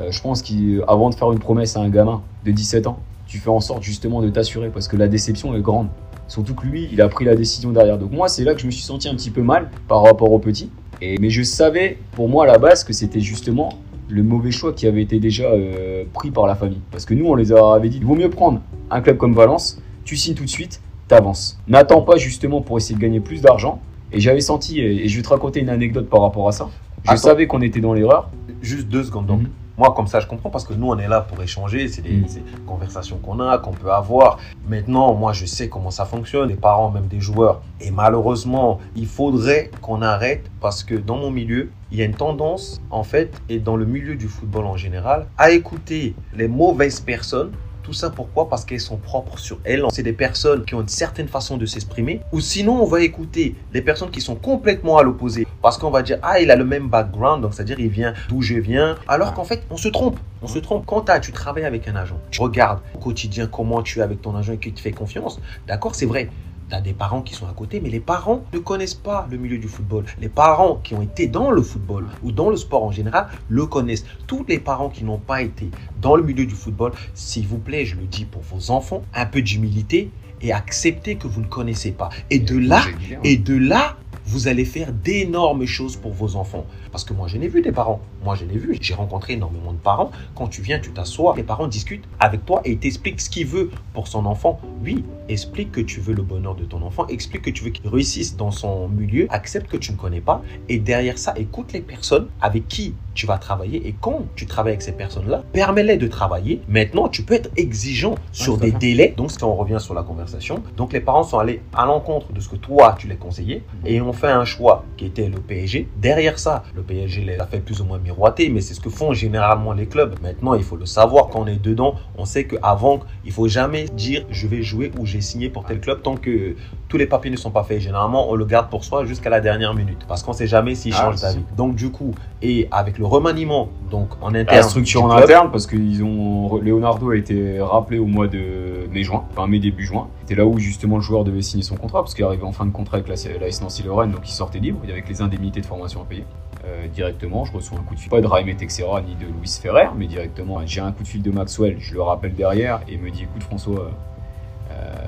euh, je pense qu'avant de faire une promesse à un gamin de 17 ans tu fais en sorte justement de t'assurer parce que la déception est grande. Surtout que lui, il a pris la décision derrière. Donc moi, c'est là que je me suis senti un petit peu mal par rapport au petit. Et, mais je savais, pour moi, à la base, que c'était justement le mauvais choix qui avait été déjà euh, pris par la famille. Parce que nous, on les avait dit, il vaut mieux prendre un club comme Valence, tu signes tout de suite, t'avances. N'attends pas justement pour essayer de gagner plus d'argent. Et j'avais senti, et je vais te raconter une anecdote par rapport à ça. Je savais qu'on était dans l'erreur. Juste deux secondes. Donc, mhm. Moi, comme ça, je comprends parce que nous, on est là pour échanger. C'est des, mm. conversations qu'on a, qu'on peut avoir. Maintenant, moi, je sais comment ça fonctionne, les parents, même des joueurs. Et malheureusement, il faudrait qu'on arrête parce que dans mon milieu, il y a une tendance, en fait, et dans le milieu du football en général, à écouter les mauvaises personnes tout ça pourquoi? Parce qu'elles sont propres sur elles. C'est des personnes qui ont une certaine façon de s'exprimer. Ou sinon, on va écouter les personnes qui sont complètement à l'opposé. Parce qu'on va dire, ah, il a le même background, donc c'est-à-dire il vient d'où je viens. Alors qu'en fait, on se trompe. On se trompe. Quand tu travailles avec un agent, tu regardes au quotidien comment tu es avec ton agent et qu'il te fait confiance. D'accord, c'est vrai tu as des parents qui sont à côté, mais les parents ne connaissent pas le milieu du football. Les parents qui ont été dans le football ou dans le sport en général le connaissent. Tous les parents qui n'ont pas été dans le milieu du football, s'il vous plaît, je le dis pour vos enfants, un peu d'humilité et acceptez que vous ne connaissez pas. Et de là, et de là, vous allez faire d'énormes choses pour vos enfants. Parce que moi, je n'ai vu des parents. Moi, je l'ai vu. J'ai rencontré énormément de parents. Quand tu viens, tu t'assois, les parents discutent avec toi et t'expliquent ce qu'ils veulent pour son enfant. Oui, explique que tu veux le bonheur de ton enfant. Explique que tu veux qu'il réussisse dans son milieu. Accepte que tu ne connais pas. Et derrière ça, écoute les personnes avec qui tu vas travailler. Et quand tu travailles avec ces personnes-là, permets-les de travailler. Maintenant, tu peux être exigeant sur des délais. Donc, si on revient sur la conversation, donc les parents sont allés à l'encontre de ce que toi, tu les conseillais et ont fait un choix qui était le PSG. Derrière ça, le PSG l'a fait plus ou moins miroiter, mais c'est ce que font généralement les clubs. Maintenant, il faut le savoir, quand on est dedans, on sait qu'avant, il faut jamais dire je vais jouer ou j'ai signé pour tel club tant que tous les papiers ne sont pas faits. Généralement, on le garde pour soi jusqu'à la dernière minute parce qu'on ne sait jamais s'il ah, change d'avis. Donc, du coup, et avec le remaniement, donc en interne. La structure en interne, parce que ont, Leonardo a été rappelé au mois de mai-juin, enfin mai début juin. C'était là où justement le joueur devait signer son contrat parce qu'il arrivait en fin de contrat avec la, la Nancy Lorraine, donc il sortait libre, avait les indemnités de formation à payer. Euh, directement, je reçois un coup de fil, pas de Raim Texera ni de Louis Ferrer, mais directement, j'ai un coup de fil de Maxwell, je le rappelle derrière et me dit écoute François,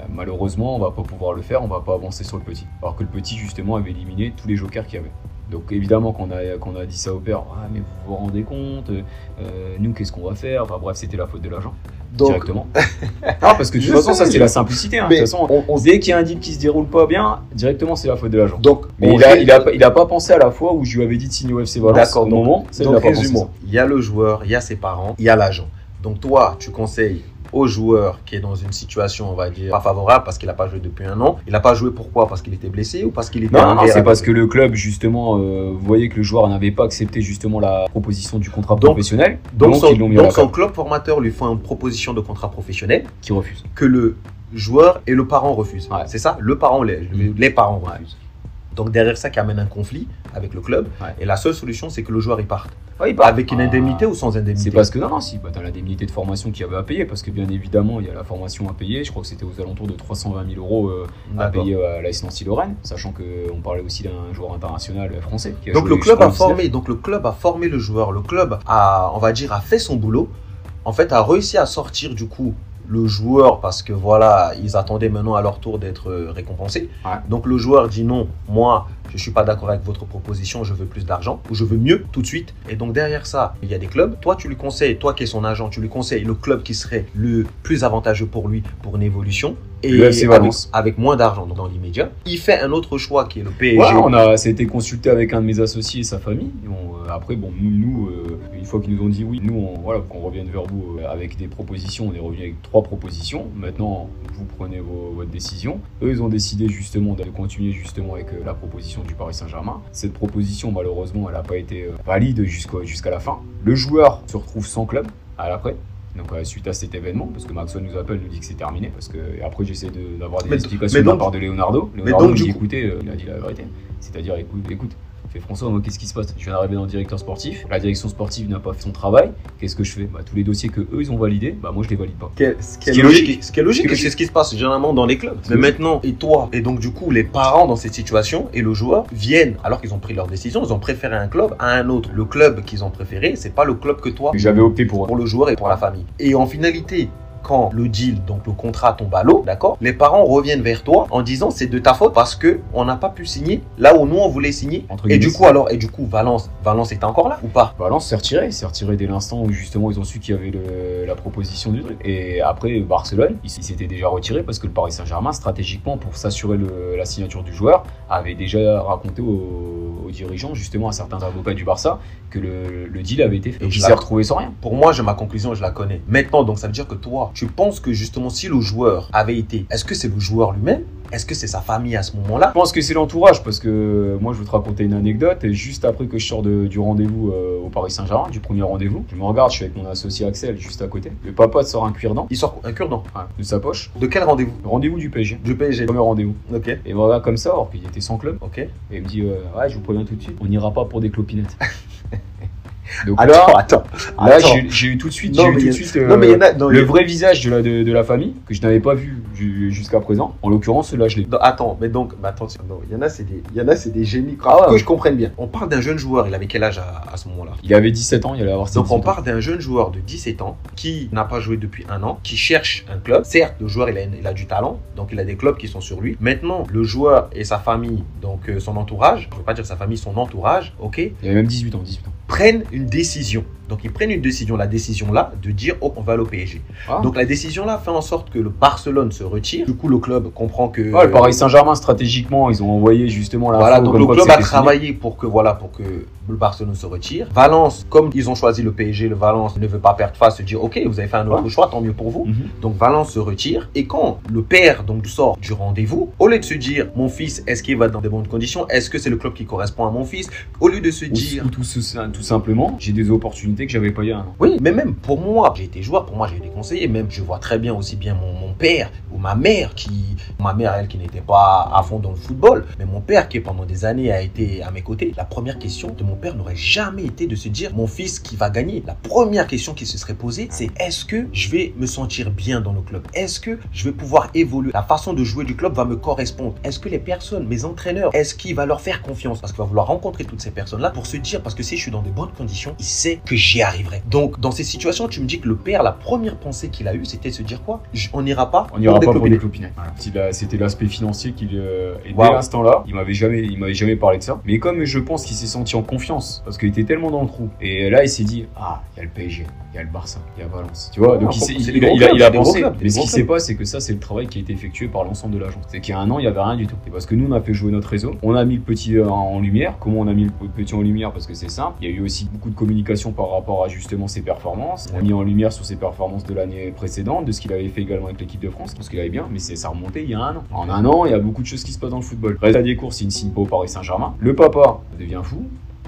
malheureusement on va pas pouvoir le faire, on va pas avancer sur le petit. Alors que le petit justement avait éliminé tous les jokers qu'il y avait. Donc évidemment qu'on a, qu'on a dit ça au père, ah, mais vous vous rendez compte, euh, nous qu'est-ce qu'on va faire? Enfin bref, c'était la faute de l'agent. Directement. ah, parce que de toute façon, ça c'est la simplicité. Hein. De toute façon, on, dès qu'il y a un deal qui se déroule pas bien, directement c'est la faute de l'agent. Donc, mais il a, il, a, il a, pas pensé à la fois où je lui avais dit de signer au FC Valence. D'accord. moment, donc résumons. Il y a le joueur, il y a ses parents, il y a l'agent. Donc toi, tu conseilles au joueur qui est dans une situation, on va dire, pas favorable parce qu'il n'a pas joué depuis un an. Il n'a pas joué pourquoi? Parce qu'il était blessé ou parce qu'il était Non, non, c'est parce que le club, justement, euh, vous voyez que le joueur n'avait pas accepté justement la proposition du contrat professionnel. Donc, son, donc son club formateur lui fait une proposition de contrat professionnel. Qui refuse. Que le joueur et le parent refusent. C'est ça? Le parent, les, les parents refusent. Donc derrière ça qui amène un conflit avec le club. Ouais. Et la seule solution, c'est que le joueur il parte. Ouais, il part. Avec une Ah. indemnité ou sans indemnité C'est parce que non, non, si, bah, t'as l'indemnité de formation qu'il y avait à payer, parce que bien évidemment, il y a la formation à payer. Je crois que c'était aux alentours de 320 000 euros euh, à payer à la Nancy Lorraine, sachant qu'on parlait aussi d'un joueur international français. Qui a Donc le club a 19. formé, donc le club a formé le joueur. Le club a, on va dire, a fait son boulot. En fait, a réussi à sortir du coup le joueur parce que voilà, ils attendaient maintenant à leur tour d'être euh, récompensés. Ouais. Donc le joueur dit non, moi, je suis pas d'accord avec votre proposition, je veux plus d'argent ou je veux mieux tout de suite. Et donc derrière ça, il y a des clubs. Toi, tu lui conseilles, toi qui es son agent, tu lui conseilles le club qui serait le plus avantageux pour lui pour une évolution. Et Le FC avec, Valence. avec moins d'argent dans l'immédiat, il fait un autre choix qui est le PSG. Ouais, on a, ça a été consulté avec un de mes associés et sa famille. Et on, euh, après, bon, nous, euh, une fois qu'ils nous ont dit oui, nous, on, voilà, qu'on revienne vers vous euh, avec des propositions. On est revenu avec trois propositions. Maintenant, vous prenez vos, votre décision. Eux, ils ont décidé justement de continuer justement avec la proposition du Paris Saint-Germain. Cette proposition, malheureusement, elle n'a pas été valide jusqu'à la fin. Le joueur se retrouve sans club à l'après. Donc euh, suite à cet événement, parce que Maxwell nous appelle, nous dit que c'est terminé, parce que et après j'essaie de- d'avoir des Mais- explications mais de la donc- part de Leonardo. Leonardo donc, me du dit coup- écoutez, euh, il a dit la vérité. C'est-à-dire, écoute, écoute, fais François, moi qu'est-ce qui se passe? Je viens d'arriver dans le directeur sportif, la direction sportive n'a pas fait son travail, qu'est-ce que je fais? Bah, Tous les dossiers que eux ils ont validés, bah moi je les valide pas. Ce qui est logique, logique. ce qui est logique, Ce qui est c'est ce qui se passe généralement dans les clubs. Mais logique. maintenant, et toi, et donc du coup, les parents dans cette situation et le joueur viennent, alors qu'ils ont pris leur décision, ils ont préféré un club à un autre. Le club qu'ils ont préféré, c'est pas le club que toi, J'avais opté pour pour le joueur et pour la famille. Et en finalité, quand le deal, donc le contrat tombe à l'eau, d'accord, les parents reviennent vers toi en disant c'est de ta faute parce que on n'a pas pu signer là où nous on voulait signer. Entre Et du coup alors, et du coup Valence, Valence est encore là ou pas? Valence s'est retiré, s'est retiré dès l'instant où justement ils ont su qu'il y avait le- la proposition du truc. Et après Barcelone, ils s'étaient déjà retirés parce que le Paris Saint-Germain, stratégiquement pour s'assurer la signature du joueur, avait déjà raconté aux, aux dirigeants, justement à certains avocats du Barça, que le, le deal avait été fait. Et je il s'est retrouvé sans rien. Pour moi, j'ai ma conclusion, je la connais. Maintenant, donc ça veut dire que toi, tu penses que justement, si le joueur avait été, est-ce que c'est le joueur lui-même? Est-ce que c'est sa famille à ce moment-là? Je pense que c'est l'entourage parce que moi je vais te raconter une anecdote et juste après que je sors de- du rendez-vous euh, au Paris Saint-Germain, du premier rendez-vous, je me regarde, je suis avec mon associé Axel juste à côté. Le papa te sort un cuir-dent Il sort un cure-dent. de sa poche. De quel rendez-vous? Rendez-vous du PSG. Du PSG. Premier rendez-vous. Ok. Et voilà comme ça, alors qu'il était sans club. Ok. Et il me dit euh, ouais je vous préviens tout de suite, on n'ira pas pour des clopinettes. Donc Attends, là, attends. là attends. j'ai eu tout de suite, Non, eu tout de euh, Non, mais il y en a. non, il y le vrai visage de la, de, de la famille que je n'avais pas vu ju- jusqu'à présent. En l'occurrence, là je l'ai. Attends, mais donc, attention, non, il y en a, c'est des, il y en a, c'est des génies. Ah ouais. que je comprenne bien. On parle d'un jeune joueur. Il avait quel âge à, à ce moment-là? Il avait 17 ans, il allait avoir 16 Donc on part d'un jeune joueur de 17 ans qui n'a pas joué depuis un an, qui cherche un club. Certes, le joueur il a, il a du talent, donc il a des clubs qui sont sur lui. Maintenant, le joueur et sa famille, donc euh, son entourage, je ne veux pas dire sa famille, son entourage, ok, Il avait même 18 ans, 18 ans. Prennent une décision. Donc ils prennent une décision, la décision là, de dire oh, on va aller au PSG. Ah. Donc la décision là fait en sorte que le Barcelone se retire. Du coup, le club comprend que Ouais, le Paris Saint-Germain, stratégiquement, ils ont envoyé justement la voilà, donc le club a travaillé pour que voilà pour que le Barcelone se retire. Valence, comme ils ont choisi le PSG, le Valence ne veut pas perdre face, se dire ok, vous avez fait un autre Ouais. choix, tant mieux pour vous. Mhm. Donc Valence se retire et quand le père donc sort du rendez-vous, au lieu de se dire mon fils, est-ce qu'il va dans de bonnes conditions, est-ce que c'est le club qui correspond à mon fils, au lieu de se Ou, dire ou tout, ce- tout simplement, j'ai des opportunités que j'avais pas il y a un an. oui, mais même pour moi, j'ai été joueur, pour moi j'ai été conseiller, même je vois très bien aussi bien mon, mon père ou ma mère qui, ma mère elle qui n'était pas à fond dans le football, mais mon père qui pendant des années a été à mes côtés. La première question de mon père n'aurait jamais été de se dire mon fils qui va gagner. La première question qui se serait posée, c'est est-ce que je vais me sentir bien dans le club? Est-ce que je vais pouvoir évoluer? La façon de jouer du club va me correspondre. Est-ce que les personnes, mes entraîneurs, est-ce qu'il va leur faire confiance? Parce qu'il va vouloir rencontrer toutes ces personnes-là pour se dire parce que si je suis dans de bonnes conditions, il sait que j'y arriverai. Donc dans ces situations, tu me dis que le père, la première pensée qu'il a eue, c'était de se dire quoi? On n'ira pas On n'ira pas pour des clopinettes. Voilà. C'était l'aspect financier qui euh, et dès Wow. l'instant-là, il m'avait jamais, il m'avait jamais parlé de ça. Mais comme je pense qu'il s'est senti en confiance parce qu'il était tellement dans le trou. Et là, il s'est dit ah, il y a le PSG, il y a le Barça, il y a Valence. Tu vois, donc des il- il a, il clubs, il pensé. clubs, Mais ce qui s'est pas, c'est que ça, c'est le travail qui a été effectué par l'ensemble de l'agence. C'est qu'il y a un an, il y avait rien du tout. Et parce que nous, on a fait jouer notre réseau. On a mis le petit euh, en lumière. Comment on a mis le petit en lumière? Parce que c'est simple. Il y a eu aussi beaucoup de communication par rapport à justement ses performances. On a mis en lumière sur ses performances de l'année précédente, de ce qu'il avait fait également avec l'équipe de France, parce qu'il allait bien. Mais c'est ça remontait il y a un an. En un an, il y a beaucoup de choses qui se passent dans le football. Résultat des courses, il ne signe pas au Paris Saint-Germain. Le papa devient fou.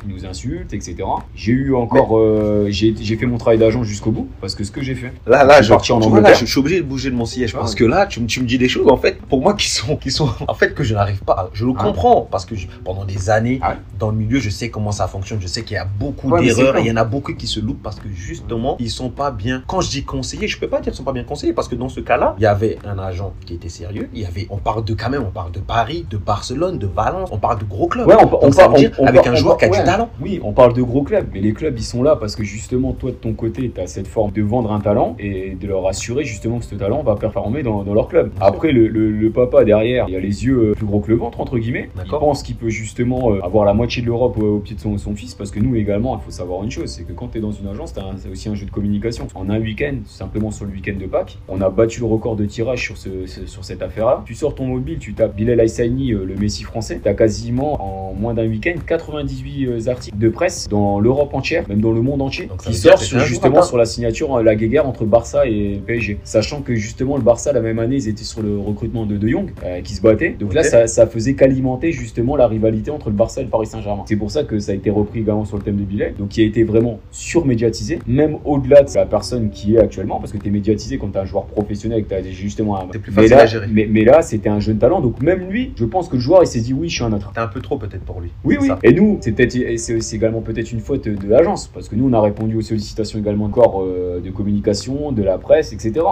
Ils nous insultent, etc. J'ai eu encore, euh, j'ai fait mon travail d'agent jusqu'au bout parce que ce que j'ai fait. Là, là, Je suis je, parti en tu vois, là, Angleterre. je, je suis obligé de bouger de mon siège Ah, parce que là, tu, me- tu me dis des choses en fait pour moi qui sont, qui sont en fait que je n'arrive pas. à- Je le Ah. comprends parce que je- pendant des années Ah dans le milieu, je sais comment ça fonctionne. Je sais qu'il y a beaucoup Ouais, d'erreurs et il y en a beaucoup qui se loupent parce que justement ils sont pas bien. Quand je dis conseillers, je peux pas dire qu'ils sont pas bien conseillés parce que dans ce cas-là, il y avait un agent qui était sérieux. Il y avait, on parle de quand même, on parle de Paris, de Barcelone, de Valence, on parle de gros clubs. Ouais, on, Donc on ça parle- veut dire on- on avec un joueur qui a du. Talent. Oui, on parle de gros clubs, mais les clubs ils sont là parce que justement toi de ton côté tu as cette forme de vendre un talent et de leur assurer justement que ce talent va performer dans, dans leur club. Après le, le- le papa derrière, il a les yeux euh, plus gros que le ventre entre guillemets. Il pense qu'il peut justement euh, avoir la moitié de l'Europe au, au pied de son, son fils parce que nous également il faut savoir une chose, c'est que quand tu es dans une agence, c'est aussi un jeu de communication. En un week-end, simplement sur le week-end de Pâques, on a battu le record de tirage sur, ce, sur cette affaire-là. Tu sors ton mobile, tu tapes Bilal Hassani, euh, le Messi français, t'as quasiment en moins d'un week-end 98 euh, articles de presse dans l'Europe entière, même dans le monde entier, Donc, qui sortent justement sur la signature, euh, la guéguerre entre Barça et PSG. Sachant que justement le Barça la même année, ils étaient sur le recrutement de De Jong, euh, qui se battait. Donc là, ça, ça faisait qu'alimenter justement la rivalité entre le Barça et le Paris Saint-Germain. C'est pour ça que ça a été repris également sur le thème de Bilal, donc qui a été vraiment surmédiatisé, même au-delà de la personne qui est actuellement, parce que tu es médiatisé quand tu es un joueur professionnel, que tu as justement un. Plus mais là, à gérer. Mais, mais là, c'était un jeune talent, donc même lui, je pense que le joueur, il s'est dit oui, je suis un autre. T'es un peu trop peut-être pour lui. Oui, oui. ça. Et nous, c'est peut-être, et c'est également peut-être une faute de l'agence, parce que nous, on a répondu aux sollicitations également corps euh, de communication, de la presse, etc.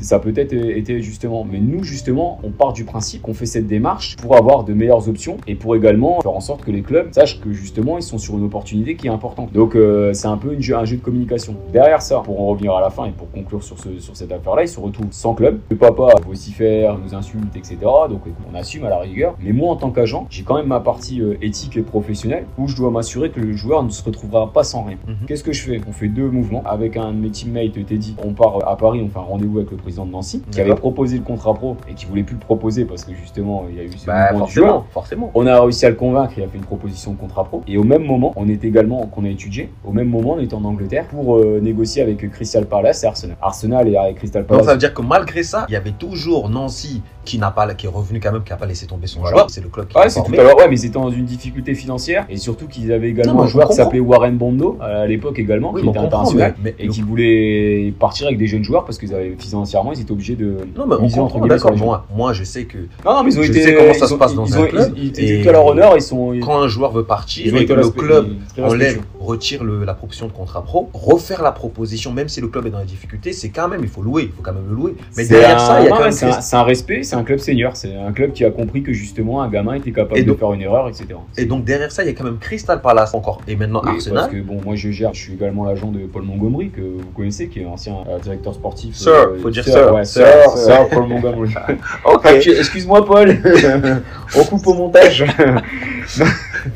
Ça peut-être été justement. Mais nous, justement, on part du principe qu'on fait cette démarche pour avoir de meilleures options et pour également faire en sorte que les clubs sachent que justement, ils sont sur une opportunité qui est importante. Donc, euh, c'est un peu un jeu de communication. Derrière ça, pour en revenir à la fin et pour conclure sur, ce, sur cette affaire-là, ils se retrouvent sans club. Le papa vocifère, nous insulte, etc. Donc, on assume à la rigueur. Mais moi, en tant qu'agent, j'ai quand même ma partie euh, éthique et professionnelle où je dois m'assurer que le joueur ne se retrouvera pas sans rien. Mhm. Qu'est-ce que je fais? On fait deux mouvements. Avec un de mes teammates, Teddy, on part à Paris, on fait un rendez-vous avec le président de Nancy, qui avait proposé le contrat pro et qui voulait plus le proposer parce que justement, il y a eu ce Bah, mouvement du joueur. forcément, forcément. On a réussi à le convaincre, il a fait une proposition de contrat pro. Et au même moment, on est également, qu'on a étudié, au même moment, on était en Angleterre pour euh, négocier avec Crystal Palace et Arsenal. Arsenal et avec Crystal Donc Palace. ça veut dire que malgré ça, il y avait toujours Nancy qui n'a pas, qui est revenu quand même, qui n'a pas laissé tomber son Voilà. joueur. C'est le club qui Ouais, l'a c'est tout formé. à. Ouais, mais ils étaient dans une difficulté financière et surtout qu'ils avaient également Non, un joueur qui s'appelait Warren Bondo à l'époque également, Oui, qui était international mais- mais et qui voulait partir avec des jeunes joueurs parce qu'ils avaient financièrement, ils étaient obligés de. Non, mais on comprend, d'accord. Moi, moi, je sais que Non, non, mais ils ont Je été. sais comment ça ils se ont- passe dans ils un club, Ils, ils à leur honneur, ils sont. Ils, quand un joueur veut partir et que le club enlève, retire la proposition de contrat pro, refaire la proposition, même si le club est dans la difficulté, c'est quand même, il faut louer, il faut quand même le louer. Mais derrière ça, il y a quand même c'est un, respect, c'est un club senior, c'est un club qui a compris que justement un gamin était capable de faire une erreur, etc. Et donc derrière ça, il y a quand même Crystal Palace encore et maintenant Oui, Arsenal. Parce que bon, moi je gère, je suis également l'agent de Paul Montgomery que vous connaissez, qui est ancien euh, directeur sportif. Sir, faut dire sir, sir. ouais, Sir, sir, sir. sir, Paul Montgomery. Ok, Ah, tu- Excuse-moi Paul, on coupe au montage.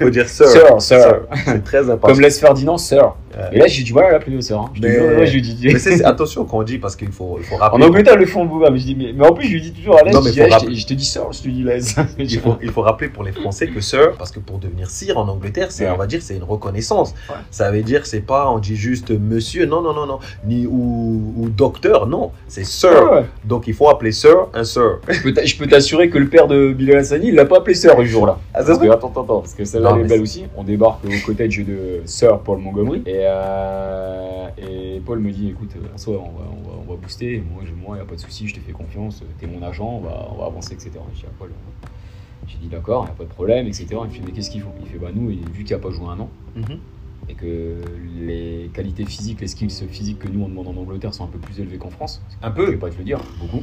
faut dire sir. Sir, sir. C'est très important. Comme laisse Ferdinand, sir. Ouais. Et là j'ai dit voilà l'appeler sir. Hein. Je Mais- jure, ouais, je lui dis. Mais c'est- attention quand on dit parce qu'il faut, il faut En rappeler. Angleterre, le font. Mais je dis, mais, mais en plus, je lui dis toujours à l'aise. Non, je, mais dis, faut eh, je, te- dis sir, je te dis laisse. Il faut, il faut rappeler pour les Français que sir, parce que pour devenir sire en Angleterre, c'est, Ouais. on va dire, c'est une reconnaissance. Ouais. Ça veut dire, c'est pas, on dit juste monsieur, non, non, non, non, ni ou, ou docteur, non, c'est sir. Ouais, ouais. Donc il faut appeler sir un sir. Je peux t'assurer que le père de Bilal Hassani, il l'a pas appelé sir le jour-là. Ah, Parce que, attends, attends, parce que celle-là, elle est belle aussi. On débarque au cottage de Sir Paul Montgomery. Et, euh, et Paul me dit écoute, en soi, on va, on va, on va booster. Moi, je- moi, il n'y a pas de souci, je te fais confiance. T'es mon agent, on va, on va avancer, etc. Je dis à Paul j'ai dit d'accord, il n'y a pas de problème, etc. Il me fait mais qu'est-ce qu'il faut? Il fait bah nous, vu qu'il n'a pas joué un an, Mhm. et que les qualités physiques, les skills physiques que nous on demande en Angleterre sont un peu plus élevés qu'en France. Un Je vais peu, pas te le dire, beaucoup.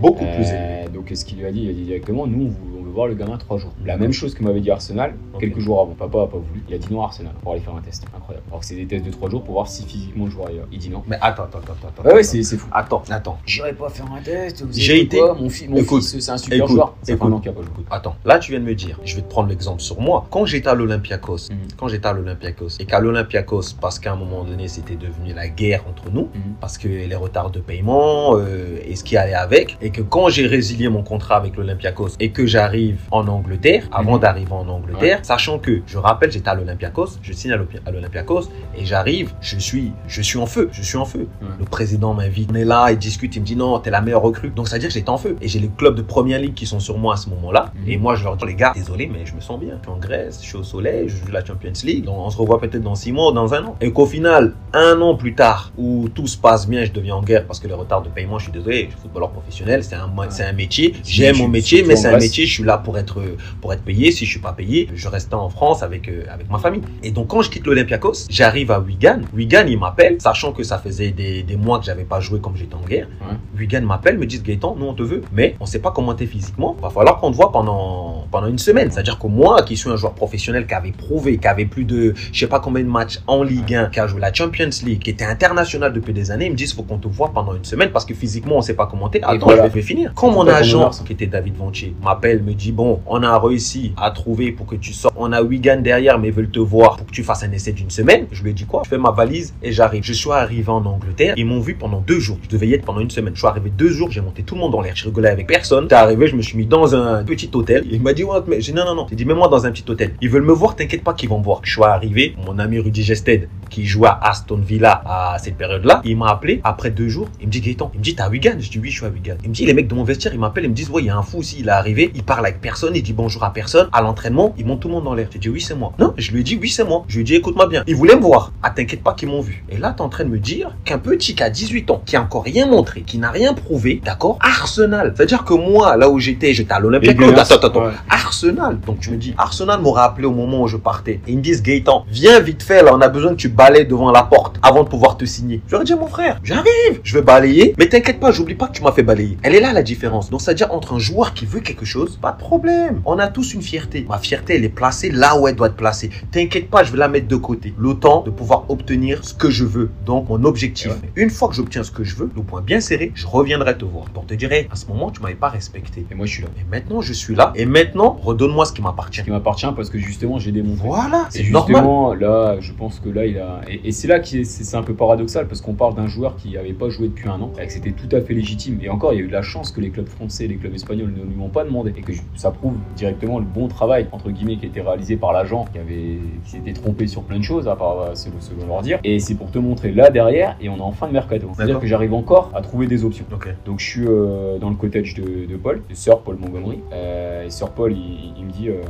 beaucoup Euh, plus élevé. Donc ce qu'il lui a dit, il a dit directement, nous on veut voir le gamin trois jours. La même chose que m'avait dit Arsenal quelques jours avant. Papa a pas voulu. Il a dit non à Arsenal pour aller faire un test. Incroyable. Alors que c'est des tests de trois jours pour voir si physiquement le joueur est. Il dit non. Mais attends, attends, attends, attends. Ouais, ouais, attends. c'est c'est fou. Attends, attends. J'irai pas faire un test. J'ai été- quoi Mon, fi- mon Écoute, fils, c'est un super écoute, joueur. Fait écoute. un an qu'il a pas joué. Attends, là tu viens de me dire, je vais te prendre l'exemple sur moi. Quand j'étais à l'Olympiakos, Mhm. quand j'étais à l'Olympiakos, et qu'à l'Olympiakos, parce qu'à un moment donné c'était devenu la guerre entre nous, Mhm. parce que les retards de paiement euh, et ce qui allait avec, et que quand j'ai résilié mon contrat avec l'Olympiakos et que j'arrive j'arrive en Angleterre, avant Mhm. d'arriver en Angleterre, sachant que, je rappelle, j'étais à l'Olympiakos, je signe à l'Olympi- à l'Olympiakos, et j'arrive, je suis, je suis en feu, je suis en feu. Ouais. Le président m'invite, on est là, il discute, il me dit non, t'es la meilleure recrue. Donc ça veut dire que j'étais en feu. Et j'ai les clubs de première ligue qui sont sur moi à ce moment-là. Mhm. Et moi, je leur dis, les gars, désolé, mais je me sens bien. Je suis en Grèce, je suis au soleil, je joue la Champions League. Donc on se revoit peut-être dans six mois ou dans un an. Et qu'au final, un an plus tard, où tout se passe bien, je deviens en guerre parce que les retards de paiement, je suis désolé, je suis footballeur professionnel, c'est un, c'est un métier. J'aime mon métier, mais c'est un métier, je suis là pour être, pour être payé. Si je suis pas payé, je reste en France avec, euh, avec ma famille. Et donc quand je quitte l'Olympiakos, j'arrive à Wigan. Wigan, il m'appelle, sachant que ça faisait des, des mois que j'avais pas joué comme j'étais en guerre. Ouais. Wigan m'appelle, me dit Gaëtan, nous on te veut, mais on sait pas comment t'es physiquement. Va falloir qu'on te voit pendant, pendant une semaine. C'est-à-dire que moi, qui suis un joueur professionnel, qui avait prouvé, qui avait plus de, je sais pas combien de matchs en Ligue 1, qui a joué la Champions League, qui était international depuis des années, ils me disent faut qu'on te voit pendant une semaine parce que physiquement on sait pas comment t'es. Attends, voilà. je vais finir. Quand mon agent, qui était David Vontier, m'appelle, me dit bon, on a réussi à trouver pour que tu sortes. On a Wigan derrière, mais veulent te voir pour que tu fasses un essai d'une semaine. Je lui ai dit quoi? Je fais ma valise et j'arrive. Je suis arrivé en Angleterre. Ils m'ont vu pendant deux jours. Je devais y être pendant une semaine. Je suis arrivé deux jours. J'ai monté tout le monde dans l'air. Je rigolais avec personne. J'étais arrivé, je me suis mis dans un petit hôtel. Il m'a dit ouais, mais j'ai non non non. J'ai dit mets-moi dans un petit hôtel. Ils veulent me voir. T'inquiète pas qu'ils vont me voir. Je suis arrivé. Mon ami Rudy Gested qui jouait à Aston Villa à cette période-là, il m'a appelé après deux jours. Il me dit Gaëtan, il me dit t'es à Wigan? Je dis oui, je suis à Wigan. Il me dit les mecs de mon vestiaire, ils m'appellent, ils me disent ouais, a un fou aussi, il est il parle personne, il dit bonjour à personne. À l'entraînement, ils montent tout le monde dans l'air. J'ai dit oui, c'est moi. Non, je lui ai dit oui, c'est moi. Je lui ai dit écoute-moi bien. Ils voulaient me voir. Ah, t'inquiète pas qu'ils m'ont vu. Et là, t'es en train de me dire qu'un petit qui a 18 ans, qui a encore rien montré, qui n'a rien prouvé, d'accord Arsenal. C'est-à-dire que moi, là où j'étais, j'étais à. Dégueulasse. Attends, attends, attends. Ouais. Arsenal. Donc tu me dis, Arsenal m'aurait appelé au moment où je partais. Et ils me disent, Gaëtan, viens vite fait, là, on a besoin que tu balayes devant la porte avant de pouvoir te signer. J'aurais dit, mon frère, j'arrive, je vais balayer. Mais t'inquiète pas, j'oublie pas que tu m'as fait balayer. Elle est là la différence. Donc c'est-à-dire entre un joueur qui veut quelque chose, pas de problème. On a tous une fierté. Ma fierté, elle est placée là où elle doit être placée. T'inquiète pas, je vais la mettre de côté. Le temps de pouvoir obtenir ce que je veux. Donc mon objectif. Ouais. Une fois que j'obtiens ce que je veux, le point bien serré, je reviendrai te voir. Pour te dire, Hey, à ce moment, tu m'avais pas respecté. Et moi, je suis là. Et maintenant, je suis là. Et maintenant, redonne-moi ce qui m'appartient. Ce qui m'appartient parce que justement, j'ai démontré. Voilà, Et c'est normal. là, je pense que là, il a. Et, et c'est là c'est c'est un peu paradoxal parce qu'on parle d'un joueur qui n'avait pas joué depuis un an et que c'était tout à fait légitime. Et encore, il y a eu de la chance que les clubs français et les clubs espagnols ne lui ont pas demandé et que je- ça prouve directement le bon travail entre guillemets qui a été réalisé par l'agent qui avait qui s'était trompé sur plein de choses à part euh, selon, selon leur dire. Et c'est pour te montrer là derrière et on est en fin de mercato. C'est-à-dire que j'arrive encore à trouver des options. Donc je suis euh, dans le cottage de, de Paul, de Sir Paul Montgomery. Euh, et Sir Paul, il, il me dit, euh,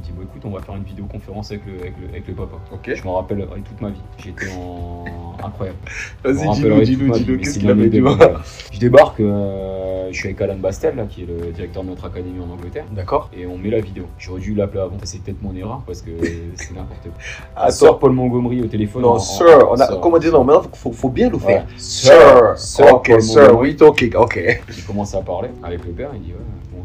me dit bon, écoute, on va faire une vidéoconférence avec le, avec le, avec le papa. Ok. Je m'en rappelle toute ma vie. J'étais en incroyable. Vas-y, dis-nous, rappellerai dis-nous, qu'est-ce qu'il avait dit. Je débarque, euh, je suis avec Alan Bastel, là, qui est le directeur de notre académie en Angleterre. D'accord. Et on met la vidéo. J'aurais dû l'appeler avant. C'est peut-être mon erreur parce que c'est n'importe quoi. Attends. Sir Paul Montgomery au téléphone. Non, en- sir, en- on a, Sir. comment dire, non, maintenant, faut, faut bien le faire. Ouais. Sir, Sir ok, Paul sir, we talking, ok. Il commence à parler avec le père, il dit ouais,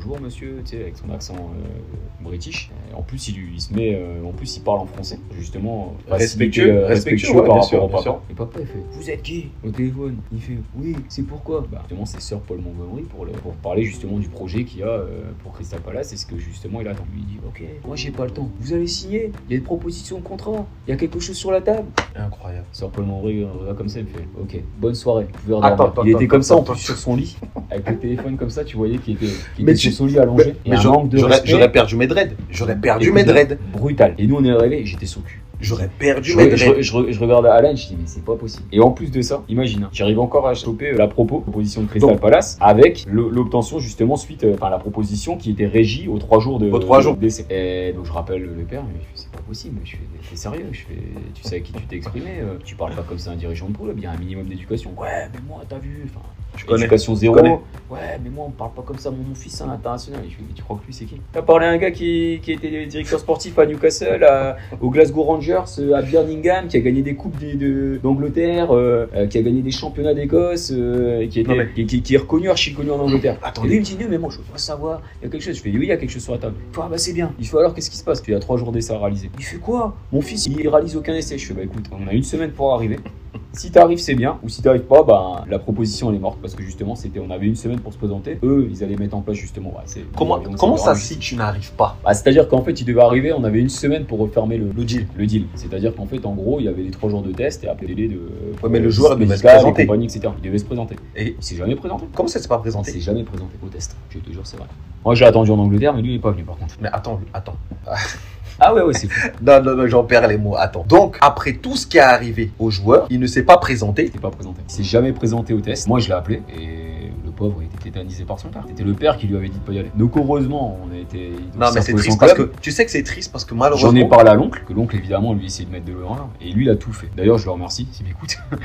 bonjour monsieur, tu sais, avec son accent euh, british. En plus, il, il se met, euh, en plus, il parle en français, justement. Respectueux, euh, respectueux, respectueux ouais, par rapport sûr, au papa. Et papa, il fait Vous êtes qui Au téléphone? Il fait Oui, c'est pourquoi? Bah, justement, c'est Sir Paul Montgomery pour, le- pour parler justement du projet qu'il y a pour Crystal Palace et ce que justement il attend. Lui, il dit Ok, moi j'ai pas le temps. Vous avez signé Il y a une proposition de contrat? Il y a quelque chose sur la table? Incroyable. Sir Paul Montgomery comme ça, il me fait Ok, bonne soirée. Vous pouvez Attends, attends, il était attends, comme ça en plus sur son lit, avec le téléphone comme ça, tu voyais qu'il était, qu'il Mais était tu- allongé. Mais, j'aurais- perdu mes dreads. J'aurais perdu mes dreads. brutal. Et nous on est réveillés, j'étais sous cul. J'aurais perdu Je, mes je, dreads. je- regarde Alan, je dis mais c'est pas possible. Et en plus de ça, imagine, j'arrive encore à choper euh, la propos, proposition de Crystal Donc- Palace, avec l'obtention justement suite, euh, enfin la proposition qui était régie aux trois jours de Aux trois de- jours. d'essai. Et donc je rappelle le père, mais c'est pas possible. Je fais t'es sérieux Je fais tu sais à qui tu t'es exprimé euh, Tu parles pas comme ça à un dirigeant de poule, il y a un minimum d'éducation. Ouais, mais moi t'as vu, enfin Je connais. Éducation zéro. connais. Ouais, mais moi, on parle pas comme ça. Mon, mon fils, c'est un international. Et je mais tu crois que lui, c'est qui? T'as parlé à un gars qui, qui était directeur sportif à Newcastle, à- au Glasgow Rangers, euh, à Birmingham, qui a gagné des coupes d'Angleterre, euh, qui a gagné des championnats d'Écosse, euh, et qui, mais- qui, qui- qui est reconnu, archi connu en Angleterre. Attendez. Il me dit, mais moi, je veux savoir. Il y a quelque chose. Je fais, oui, il y a quelque chose sur la table. Il fait, ah, bah, c'est bien. Il fait, alors, qu'est-ce qui se passe? Puis il y a trois jours d'essai à réaliser. Il fait quoi? Mon fils, il réalise aucun essai. Je fais, bah, écoute, on a une semaine pour arriver. si t'arrives, c'est bien. Ou si t'arrives pas, bah, la proposition elle est morte parce que justement, c'était, on avait une semaine pour se présenter. Eux, ils allaient mettre en place justement. c'est- Comment, donc, comment c'est ça, si tu n'arrives pas? Bah, C'est-à-dire qu'en fait, il devait arriver, on avait une semaine pour refermer le, Le deal. le deal. C'est-à-dire qu'en fait, en gros, il y avait les trois jours de test et après délai de. Ouais, mais le joueur devait se présenter. etc. Il devait se présenter. Et Il s'est jamais présenté. comment ça s'est pas Il présenté s'est jamais présenté au test. Je te jure, c'est vrai. Moi, j'ai attendu en Angleterre, mais lui, il est pas venu par contre. Mais attends, attends. Ah ouais, ouais, c'est fou. Non, non, non, j'en perds les mots. Attends. Donc, après tout ce qui est arrivé au joueur, il ne s'est pas présenté. Il s'est pas présenté. Il s'est jamais présenté au test. Moi, je l'ai appelé et pauvre il était tétanisé par son père. C'était le père qui lui avait dit de pas y aller. Donc heureusement, on a été. Non, mais c'est triste parce que tu sais que c'est triste parce que malheureusement. J'en ai parlé à l'oncle, que l'oncle évidemment lui essayait de mettre de l'eau. Et lui il a tout fait. D'ailleurs je le remercie s'il m'écoute.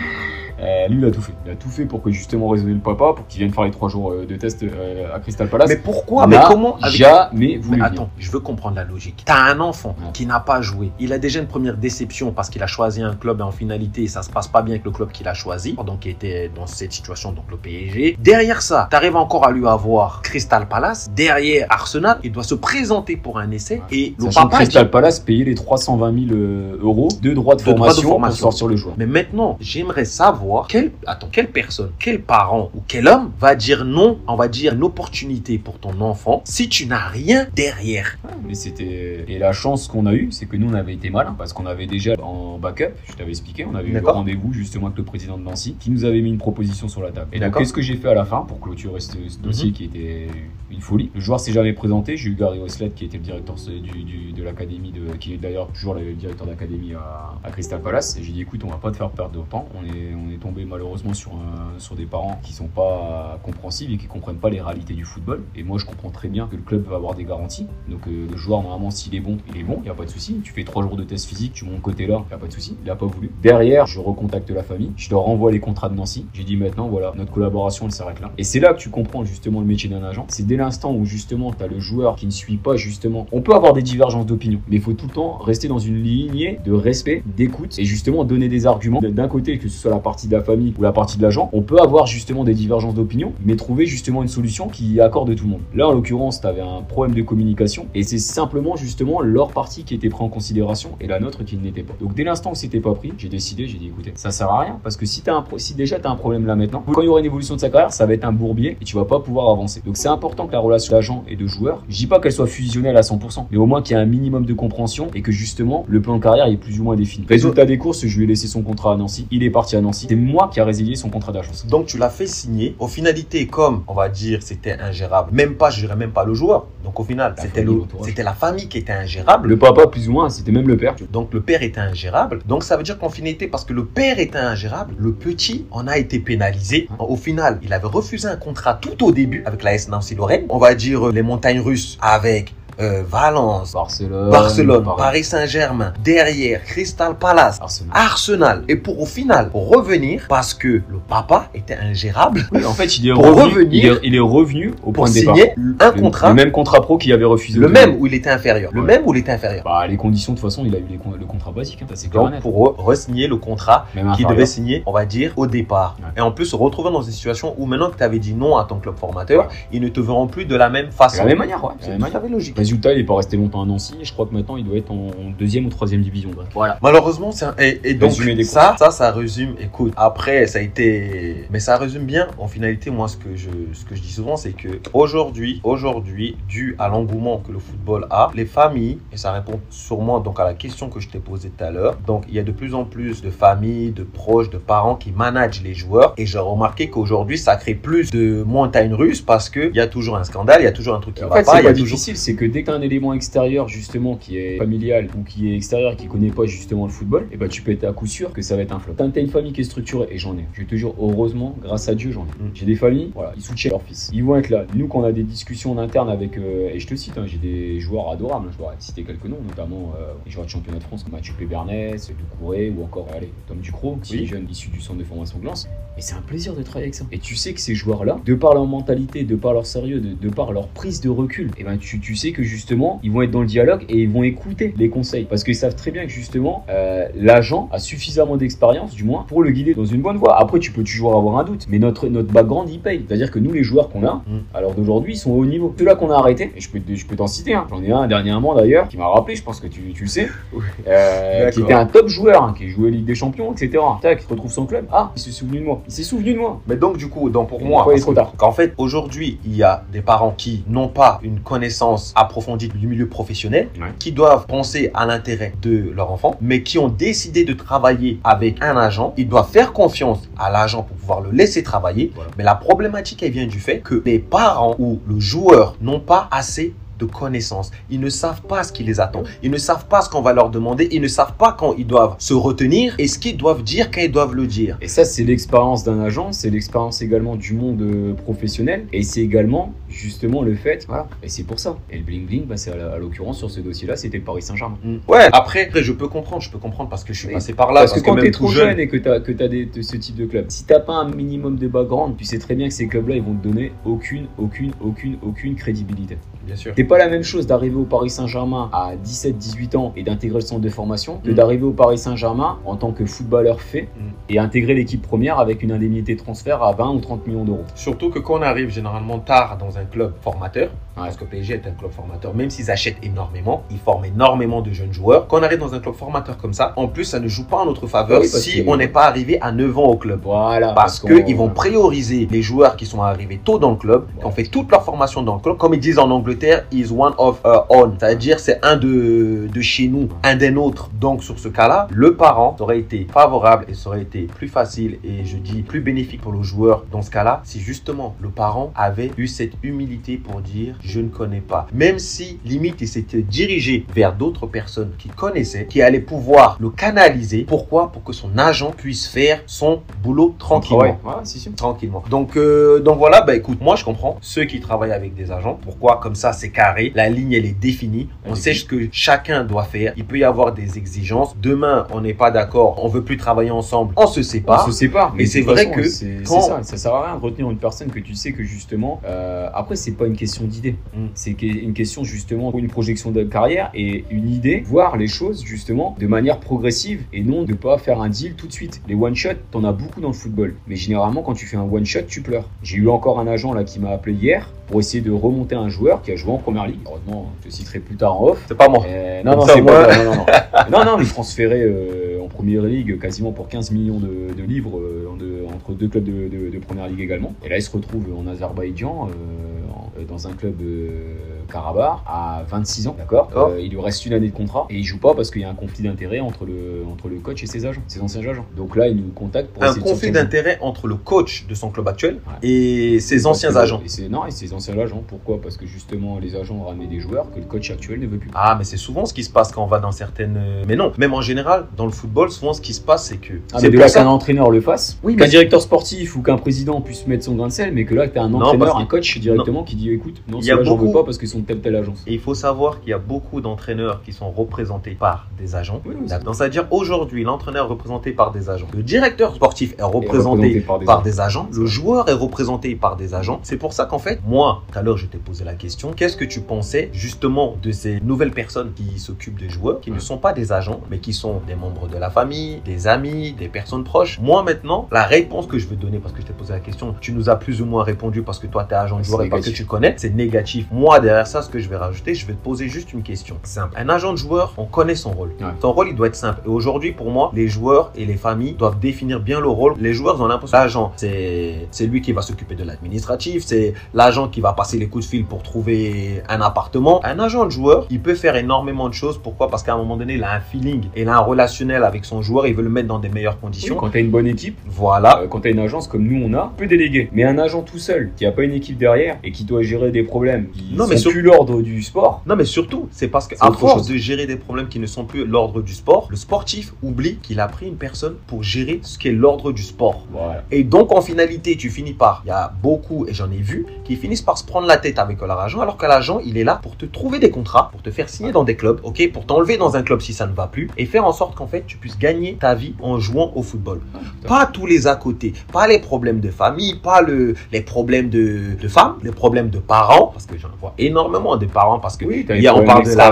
Euh, lui il a tout fait. Il a tout fait pour que justement raisonner le papa, pour qu'il vienne faire les trois jours euh, de test euh, à Crystal Palace. Mais pourquoi Mais comment avec- jamais voulu Mais venir. attends, je veux comprendre la logique. T'as un enfant Ouais. qui n'a pas joué. Il a déjà une première déception parce qu'il a choisi un club et en finalité, ça se passe pas bien avec le club qu'il a choisi, donc qui était dans cette situation, donc le PSG. Derrière ça, t'arrives encore à lui avoir Crystal Palace. Derrière Arsenal, il doit se présenter pour un essai et le Sachant papa Crystal dit- Palace payait les 320 000 euh, euros de droits de, De droits de formation, formation. pour sortir le joueur. Mais maintenant, j'aimerais savoir quelle, attends, quelle personne, quel parent ou quel homme va dire non, on va dire une opportunité pour ton enfant si tu n'as rien derrière. Ouais, mais c'était et la chance qu'on a eue, c'est que nous on avait été malins parce qu'on avait déjà en backup, je t'avais expliqué, on avait eu rendez-vous justement avec le président de Nancy qui nous avait mis une proposition sur la table. Et donc D'accord. qu'est-ce que j'ai fait à la fin? Pour clôturer ce, ce dossier qui était une folie Le joueur s'est jamais présenté. J'ai eu Gary Oslet qui était le directeur du, de l'académie qui est d'ailleurs toujours le directeur d'académie à, à Crystal Palace. J'ai dit écoute, on va pas te faire perdre de temps. On est on est tombé malheureusement sur sur des parents qui sont pas compréhensifs et qui comprennent pas les réalités du football. Et moi je comprends très bien que le club va avoir des garanties. Donc euh, le joueur normalement s'il est bon, il est bon, il y a pas de souci. Tu fais trois jours de test physique, tu montes côté là, il y a pas de souci. Il a pas voulu. Derrière, je recontacte la famille, je leur renvoie les contrats de Nancy. J'ai dit maintenant voilà, notre collaboration elle s'arrête là. Et c'est là que tu comprends justement le métier d'un agent. C'est dès l'instant où justement tu as le joueur qui ne suit pas justement. On peut avoir des divergences d'opinion, mais il faut tout le temps rester dans une lignée de respect, d'écoute et justement donner des arguments. D'un côté, que ce soit la partie de la famille ou la partie de l'agent, on peut avoir justement des divergences d'opinion, mais trouver justement une solution qui accorde tout le monde. Là, en l'occurrence, tu avais un problème de communication et c'est simplement justement leur partie qui était prise en considération et la nôtre qui ne l'était pas. Donc dès l'instant où c'était pas pris, j'ai décidé, j'ai dit écoutez, ça sert à rien parce que si, as un pro- si déjà tu as un problème là maintenant, quand il y aura une évolution de sa carrière, ça va être un bourbier et tu vas pas pouvoir avancer. Donc c'est important que la relation d'agent et de joueur, je dis pas qu'elle soit fusionnelle à 100%, mais au moins qu'il y ait un minimum de compréhension et que justement le plan de carrière est plus ou moins défini. Résultat des courses, je lui ai laissé son contrat à Nancy, il est parti à Nancy, c'est moi qui a résilié son contrat d'agence. Donc tu l'as fait signer. Au finalité, comme on va dire, c'était ingérable. Même pas, je dirais même pas le joueur. Donc au final, c'était la famille qui était ingérable. Le papa plus ou moins, c'était même le père. Donc le père était ingérable. Donc ça veut dire qu'en finalité, parce que le père était ingérable, le petit en a été pénalisé. Au final, il avait refusé un contrat tout au début avec la S Nancy Lorraine. On va dire les montagnes russes avec euh, Valence, Barcelone, Barcelone, Paris. Paris Saint-Germain, derrière Crystal Palace. Arsenal. Arsenal et pour au final pour revenir parce que le papa était ingérable Oui, en fait, il est, Pour revenu, revenir, il est, il est revenu au pour point de départ. signer un Le- contrat Le même contrat pro qu'il avait refusé. le même où il était inférieur le Ouais. même où il était inférieur Bah, les conditions, de toute façon, il a eu les le contrat basique. Hein, ça, c'est donc pour re- re-signer le contrat qu'il devait signer, on va dire, au départ. Ouais. Et en plus, se retrouver dans une situation où maintenant que tu avais dit non à ton club formateur, ils ne te verront plus de la même façon. C'est la même manière, ouais. C'est tout à fait logique. Résultat, il n'est pas resté longtemps à Nancy. Je crois que maintenant, il doit être en deuxième ou troisième division. bref. Voilà. Malheureusement, c'est un- et, et donc Résumé des ça, ça, ça résume. Écoute, après, ça a été, mais ça résume bien. En finalité, moi, ce que je, ce que je dis souvent, c'est que aujourd'hui, aujourd'hui, dû à l'engouement que le football a, les familles, et ça répond sûrement donc à la question que je t'ai posée tout à l'heure. Donc, il y a de plus en plus de familles, de proches, de parents qui managent les joueurs. Et j'ai remarqué qu'aujourd'hui, ça crée plus de montagnes russes parce que il y a toujours un scandale, il y a toujours un truc qui En va fait, pas, c'est il y a toujours. difficile, c'est que dès as un élément extérieur, justement, qui est familial ou qui est extérieur, qui connaît pas justement le football, et bah tu peux être à coup sûr que ça va être un flop. T'as une famille qui est structurée, et j'en ai, je te jure, heureusement, grâce à Dieu, j'en ai. J'ai des familles, voilà, ils soutiennent leur fils. Ils vont être là. Nous, quand on a des discussions en interne avec, euh, et je te cite, hein, j'ai des joueurs adorables, hein, je pourrais citer quelques noms, notamment euh, les joueurs de championnat de France comme Mathieu Pébernes, Doucouré ou encore, allez, Tom Ducrot, qui Oui. est jeune issu du centre de formation Glance. Et c'est un plaisir de travailler avec ça. Et tu sais que ces joueurs-là, de par leur mentalité, de par leur sérieux, de, de par leur prise de recul, et ben tu, tu sais que justement, ils vont être dans le dialogue et ils vont écouter les conseils. Parce qu'ils savent très bien que justement, euh, l'agent a suffisamment d'expérience, du moins, pour le guider dans une bonne voie. Après, tu peux toujours avoir un doute, mais notre, notre background, il paye. C'est-à-dire que nous, les joueurs qu'on a, Mm. alors d'aujourd'hui, ils sont au haut niveau. Ceux-là qu'on a arrêtés, et je peux, je peux t'en citer, hein. j'en ai un dernièrement d'ailleurs, qui m'a rappelé, je pense que tu, tu le sais, euh, qui était un top joueur, hein, qui jouait Ligue des Champions, etc. Tac, il retrouve son club. Ah, il s'est souvenu de moi. Il s'est souvenu de moi. Mais donc, du coup, donc pour moi, parce qu'en fait, aujourd'hui, il y a des parents qui n'ont pas une connaissance approfondie du milieu professionnel, Ouais. qui doivent penser à l'intérêt de leur enfant, mais qui ont décidé de travailler avec un agent. Ils doivent faire confiance à l'agent pour pouvoir le laisser travailler. Voilà. Mais la problématique, elle vient du fait que les parents ou le joueur n'ont pas assez de connaissances. Ils ne savent pas ce qui les attend. Ils ne savent pas ce qu'on va leur demander. Ils ne savent pas quand ils doivent se retenir et ce qu'ils doivent dire quand ils doivent le dire. Et ça, c'est l'expérience d'un agent, c'est l'expérience également du monde euh, professionnel, et c'est également justement le fait, voilà, et c'est pour ça. Et le bling bling, bah, c'est à l'occurrence sur ce dossier-là, c'était le Paris Saint-Germain. Ouais, après, après, je peux comprendre, je peux comprendre parce que je suis passé par là. Parce, que quand même t'es trop jeune et que t'as que t'as des- de ce type de club, si t'as pas un minimum de background, tu sais très bien que ces clubs-là, ils vont te donner aucune, aucune, aucune, aucune crédibilité. bien sûr. T'es pas la même chose d'arriver au Paris Saint-Germain à 17-18 ans et d'intégrer le centre de formation que Mm. d'arriver au Paris Saint-Germain en tant que footballeur fait Mm. et intégrer l'équipe première avec une indemnité de transfert à 20 ou 30 millions d'euros. Surtout que quand on arrive généralement tard dans un club formateur. Parce que PSG est un club formateur, même s'ils achètent énormément, ils forment énormément de jeunes joueurs. Quand on arrive dans un club formateur comme ça, en plus, ça ne joue pas en notre faveur Oui, parce si que- on n'est pas arrivé à 9 ans au club. Voilà. Parce qu'on- qu'ils vont prioriser les joueurs qui sont arrivés tôt dans le club, qui ont fait toute leur formation dans le club. Comme ils disent en Angleterre, is one of our own. C'est-à-dire, c'est un de, de chez nous, un des nôtres. Donc, sur ce cas-là, le parent aurait été favorable et ça aurait été plus facile et je dis plus bénéfique pour le joueur dans ce cas-là si justement le parent avait eu cette humilité pour dire je ne connais pas. Même si limite il s'était dirigé vers d'autres personnes qui connaissaient, qui allaient pouvoir le canaliser. Pourquoi? Pour que son agent puisse faire son boulot tranquillement Ouais, ouais, sûr. tranquillement. Donc, euh, donc voilà, bah écoute, moi je comprends ceux qui travaillent avec des agents. Pourquoi Comme ça, c'est carré, la ligne elle est définie. On sait ce que chacun doit faire. Il peut y avoir des exigences. Demain, on n'est pas d'accord, on veut plus travailler ensemble, on se sépare. On se sépare. Mais c'est vrai façon, que c'est quand- ça, ça sert à rien de retenir une personne que tu sais que justement. euh, après, c'est pas une question d'idée. Mm. C'est une question justement une projection de carrière et une idée, voir les choses justement de manière progressive et non de pas faire un deal tout de suite. Les one shot, t'en as beaucoup dans le football, mais généralement quand tu fais un one shot, tu pleures. J'ai eu encore un agent là qui m'a appelé hier pour essayer de remonter un joueur qui a joué en première ligue. Heureusement, je te citerai plus tard en off. C'est pas moi. Euh, non, non, c'est au pas non, non, non. non, non, mais transféré euh, en première ligue quasiment pour 15 millions de, de livres euh, entre deux clubs de, de- de première ligue également. Et là, il se retrouve en Azerbaïdjan, euh, dans un club euh, Karabakh, à 26 ans, d'accord D'accord. Euh, Il lui reste une année de contrat et il joue pas parce qu'il y a un conflit d'intérêt entre le, entre le coach et ses agents, ses anciens agents. Donc là, il nous contacte pour Un conflit d'intérêt entre le coach de son club actuel Ouais. et ses anciens que- agents. et non, et ses anciens agents. Pourquoi? Parce que justement, les agents ont ramené des joueurs que le coach actuel ne veut plus. Ah, mais c'est souvent ce qui se passe quand on va dans certaines. Mais non, même en général, dans le football, souvent ce qui se passe, c'est que. Ah, c'est ça- qu'un entraîneur le fasse, Oui, qu'un directeur sportif ou qu'un président puisse mettre son grain de sel, mais que là, tu as un entraîneur, un coach directement qui dit écoute, non, Il y a veux pas parce qu'ils sont telle telle agence. Et il faut savoir qu'il y a beaucoup d'entraîneurs qui sont représentés par des agents. Oui, oui, c'est- Donc, c'est-à-dire aujourd'hui, l'entraîneur est représenté par des agents. Le directeur sportif est représenté représenté par des par agents. des agents. Le joueur est représenté par des agents. C'est pour ça qu'en fait, moi, tout à l'heure, je t'ai posé la question. Qu'est-ce que tu pensais justement de ces nouvelles personnes qui s'occupent des joueurs, qui ne sont pas des agents, mais qui sont des membres de la famille, des amis, des personnes proches? Moi, maintenant, la réponse que je veux donner, parce que je t'ai posé la question, tu nous as plus ou moins répondu parce que toi, tu es agent de joueur et parce que tu connais, c'est négatif. Moi, derrière ça, ce que je vais rajouter, je vais te poser juste une question simple. Un agent de joueur, on connaît son rôle. Ouais. Son rôle, il doit être simple. Et aujourd'hui, pour moi, les joueurs et les familles doivent définir bien le rôle. Les joueurs ont l'impression l'agent, c'est c'est lui qui va s'occuper de l'administratif, c'est l'agent qui va passer les coups de fil pour trouver un appartement. Un agent de joueur, il peut faire énormément de choses. Pourquoi? Parce qu'à un moment donné, il a un feeling, il a un relationnel avec son joueur, il veut le mettre dans des meilleures Oui, conditions. quand tu as une bonne équipe, Voilà. euh, quand tu as une agence comme nous on a, tu peux déléguer. Mais un agent tout seul, qui a pas une équipe derrière et qui doit gérer des problèmes qui Non, sont mais sur- plus l'ordre du sport, Non, mais surtout, c'est parce qu'à autre force chose. de gérer des problèmes qui ne sont plus l'ordre du sport, le sportif oublie qu'il a pris une personne pour gérer ce qui est l'ordre du sport. voilà. Et donc, en finalité, tu finis par, il y a beaucoup, et j'en ai vu, qui finissent par se prendre la tête avec leur agent, alors que l'agent, il est là pour te trouver des contrats, pour te faire signer dans des clubs, ok, pour t'enlever dans un club si ça ne va plus, et faire en sorte qu'en fait, tu puisses gagner ta vie en jouant au football. Pas tous les à côté, pas les problèmes de famille, pas le, les problèmes de, de femmes, les problèmes problèmes de parents, parce que j'en vois énormément de parents, parce que Oui, y a, on parle de la-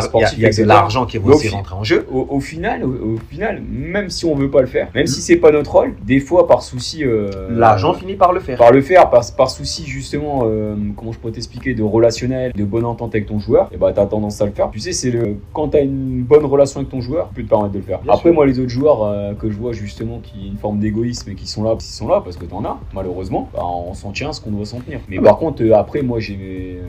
l'argent qui va aussi rentrer en jeu. Au, au final, au, au final, même si on veut pas le faire, même si c'est pas notre rôle, des fois par souci, euh, L'argent finit par le faire. par le faire, par, par souci justement, euh, comment je pourrais t'expliquer, de relationnel, de bonne entente avec ton joueur, et bah t'as tendance à le faire. Tu sais, c'est le quand t'as une bonne relation avec ton joueur, tu peux te permettre de le faire. Bien Après, sûr. moi, les autres joueurs euh, que je vois justement qui ont une forme d'égoïsme et qui sont là, ils sont là parce que t'en as, malheureusement, bah, on s'en tient à ce qu'on doit s'en tenir. Mais Ah par contre, euh, après, moi, j'ai,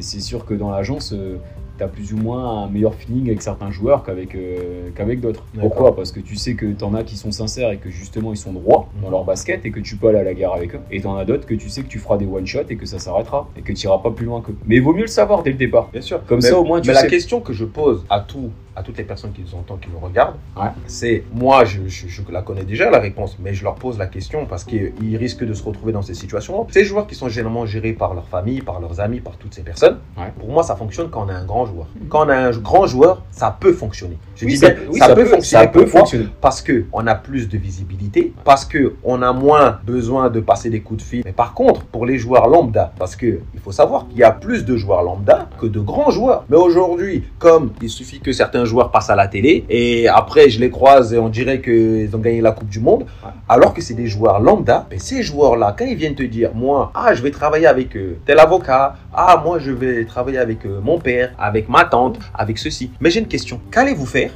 c'est c'est sûr que dans l'agence. euh, T'as plus ou moins un meilleur feeling avec certains joueurs qu'avec euh, qu'avec d'autres. Pourquoi? Parce que tu sais que t'en as qui sont sincères et que justement ils sont droits dans Mhm. leur basket et que tu peux aller à la guerre avec eux. Et t'en as d'autres que tu sais que tu feras des one shot et que ça s'arrêtera et que tu iras pas plus loin qu'eux. Mais il vaut mieux le savoir dès le départ. Bien sûr. Comme Mais- ça, au moins, tu Mais sais. la question que je pose à tout, à toutes les personnes qui nous entendent, qui nous regardent, Ouais. c'est moi, je, je- je la connais déjà la réponse, mais je leur pose la question parce qu'ils risquent de se retrouver dans ces situations. Ces joueurs qui sont généralement gérés par leur famille, par leurs amis, par toutes ces personnes, Ouais. pour moi, ça fonctionne quand on a un grand joueur. Quand on a un grand joueur, ça peut fonctionner. Je Oui, dis ça, bien, oui, ça, peut, fonctionner. Ça peut fonctionner. parce que on a plus de visibilité, parce que on a moins besoin de passer des coups de fil. Mais par contre, pour les joueurs lambda, parce que il faut savoir qu'il y a plus de joueurs lambda que de grands joueurs. Mais aujourd'hui, comme il suffit que certains joueurs passent à la télé et après je les croise et on dirait qu'ils ont gagné la Coupe du Monde, Ouais. alors que c'est des joueurs lambda, mais ces joueurs-là, quand ils viennent te dire, moi, ah, je vais travailler avec euh, tel avocat, ah, moi, je vais travailler avec euh, mon père, avec ma tante, avec ceci. Mais j'ai une question. Qu'allez-vous faire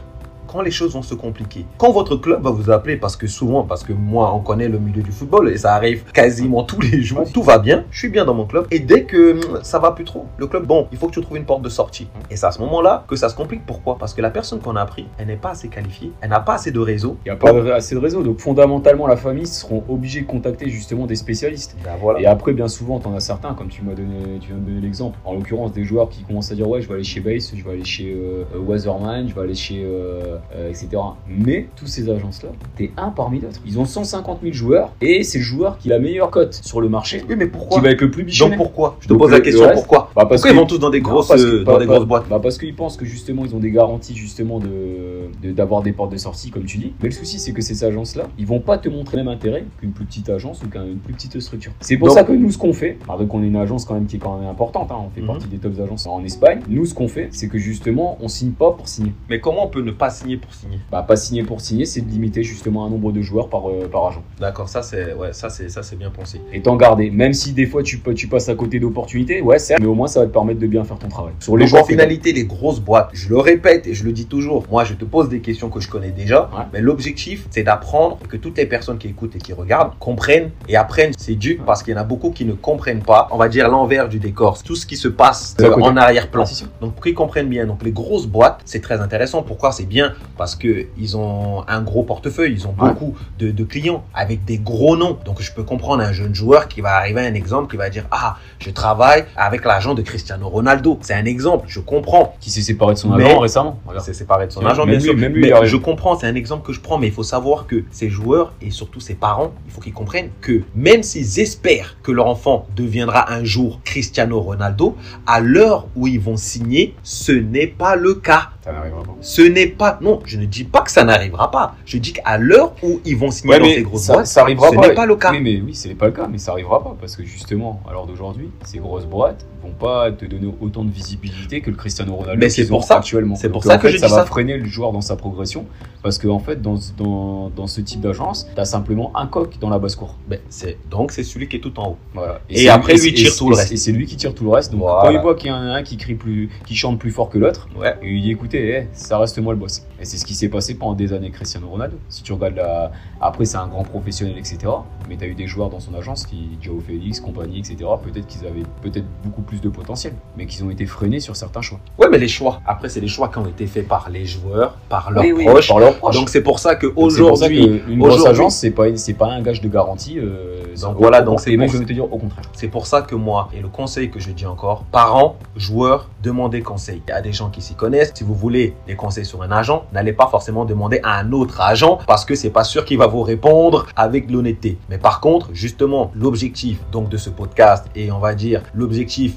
quand les choses vont se compliquer Quand votre club va vous appeler, parce que souvent, parce que moi, on connaît le milieu du football et ça arrive quasiment tous les jours, tout va bien, je suis bien dans mon club. Et dès que hum, ça va plus trop, le club, bon, il faut que tu trouves une porte de sortie. Et c'est à ce moment-là que ça se complique. Pourquoi? Parce que la personne qu'on a pris, elle n'est pas assez qualifiée, elle n'a pas assez de réseau. Il n'y a pas assez de réseau. Donc fondamentalement, la famille seront obligés de contacter justement des spécialistes. Ben voilà. Et après, bien souvent, t'en as certains, comme tu m'as donné, tu viens de donner l'exemple. En l'occurrence, des joueurs qui commencent à dire ouais, je vais aller chez Base, je vais aller chez euh, euh, Wasserman, je vais aller chez euh, euh, etc. Mais tous ces agences-là, t'es un parmi d'autres. Ils ont 150 000 joueurs et c'est le joueur qui a la meilleure cote sur le marché, Oui, mais qui pourquoi va être le plus bichonné. Donc pourquoi? Je te Donc, pose la le question reste- pourquoi? Bah, parce Pourquoi ils que- vont tous dans des grosses, que- euh, dans pas- des grosses boîtes bah parce qu'ils pensent que justement ils ont des garanties justement de de- d'avoir des portes de sortie comme tu dis. Mais le souci c'est que ces agences-là, ils vont pas te montrer le même intérêt qu'une plus petite agence ou qu'une plus petite structure. C'est pour Donc- ça que nous ce qu'on fait, malgré qu'on est une agence quand même qui est quand même importante, hein, on fait Mhm. partie des top agences en Espagne. Nous ce qu'on fait, c'est que justement on signe pas pour signer. Mais comment on peut ne pas signer pour signer? Bah pas signer pour signer, c'est de limiter justement un nombre de joueurs par euh, par agent D'accord, ça c'est ouais, ça c'est ça c'est bien pensé. et t'en garder. Même si des fois tu peux tu passes à côté d'opportunités, ouais certes, mais au moins ça va te permettre de bien faire ton travail. Sur les Donc en finalité, les grosses boîtes, je le répète et je le dis toujours, moi je te pose des questions que je connais déjà, Ouais. mais l'objectif c'est d'apprendre que toutes les personnes qui écoutent et qui regardent comprennent et apprennent. C'est dur parce qu'il y en a beaucoup qui ne comprennent pas, on va dire l'envers du décor, tout ce qui se passe euh, en arrière-plan. Ah. Donc pour qu'ils comprennent bien, donc les grosses boîtes, c'est très intéressant. Pourquoi? C'est bien parce que ils ont un gros portefeuille, ils ont Ouais. beaucoup de, de clients avec des gros noms. Donc je peux comprendre un jeune joueur qui va arriver à un exemple, qui va dire ah je travaille avec l'agent de Cristiano Ronaldo. C'est un exemple, je comprends. Qui s'est séparé de son Mais- agent récemment. Regarde. C'est séparé de son agent, lui, bien sûr. même lui, mais je comprends, c'est un exemple que je prends, mais il faut savoir que ces joueurs et surtout ces parents, il faut qu'ils comprennent que même s'ils espèrent que leur enfant deviendra un jour Cristiano Ronaldo, à l'heure où ils vont signer, ce n'est pas le cas. Ça n'arrivera pas. Ce n'est pas. Non, je ne dis pas que ça n'arrivera pas. Je dis qu'à l'heure où ils vont signer Ouais, dans ces grosses ça, boîtes, ça arrivera ce pas. n'est pas le cas. Oui, mais oui, c'est pas le cas, mais ça arrivera pas parce que justement, à l'heure d'aujourd'hui, ces grosses boîtes vont pas te donner autant de visibilité que le Cristiano Ronaldo. Mais c'est pour ça. actuellement. C'est pour Donc, ça en que fait, je ça dis va ça. freiner le joueur dans sa progression parce qu'en fait, dans, dans, dans ce type d'agence, t'as simplement un coq dans la basse cour. Ben, c'est- donc c'est celui qui est tout en haut. Voilà. Et après, lui, c'est- tire et tout le reste. Et c'est lui qui tire tout le reste. Donc Voilà. quand il voit qu'il y en a un qui crie plus, qui chante plus fort que l'autre, Ouais. et il dit écoutez, eh, ça reste moi le boss. Et c'est ce qui s'est passé pendant des années Cristiano Ronaldo. Si tu regardes la. Après, c'est un grand professionnel, etc. Mais tu as eu des joueurs dans son agence, qui, Joe Félix, compagnie, etc. Peut-être qu'ils avaient peut-être beaucoup plus de potentiel, mais qu'ils ont été freinés sur certains choix. Ouais, mais les choix. Après, c'est les choix qui ont été faits par les joueurs, par leurs Oui, oui, proches. par leurs proches. Donc c'est pour ça que Donc, c'est pour ça aujourd'hui, que une grosse agence, c'est pas, c'est pas un gage de garantie. euh, Donc voilà, donc c'est je vais te dire au contraire. c'est pour ça que moi, et le conseil que je dis encore, parents, joueurs, demandez conseil. Il y a des gens qui s'y connaissent. Si vous voulez des conseils sur un agent, n'allez pas forcément demander à un autre agent parce que c'est pas sûr qu'il va vous répondre avec l'honnêteté. Mais par contre, justement, l'objectif donc de ce podcast et on va dire l'objectif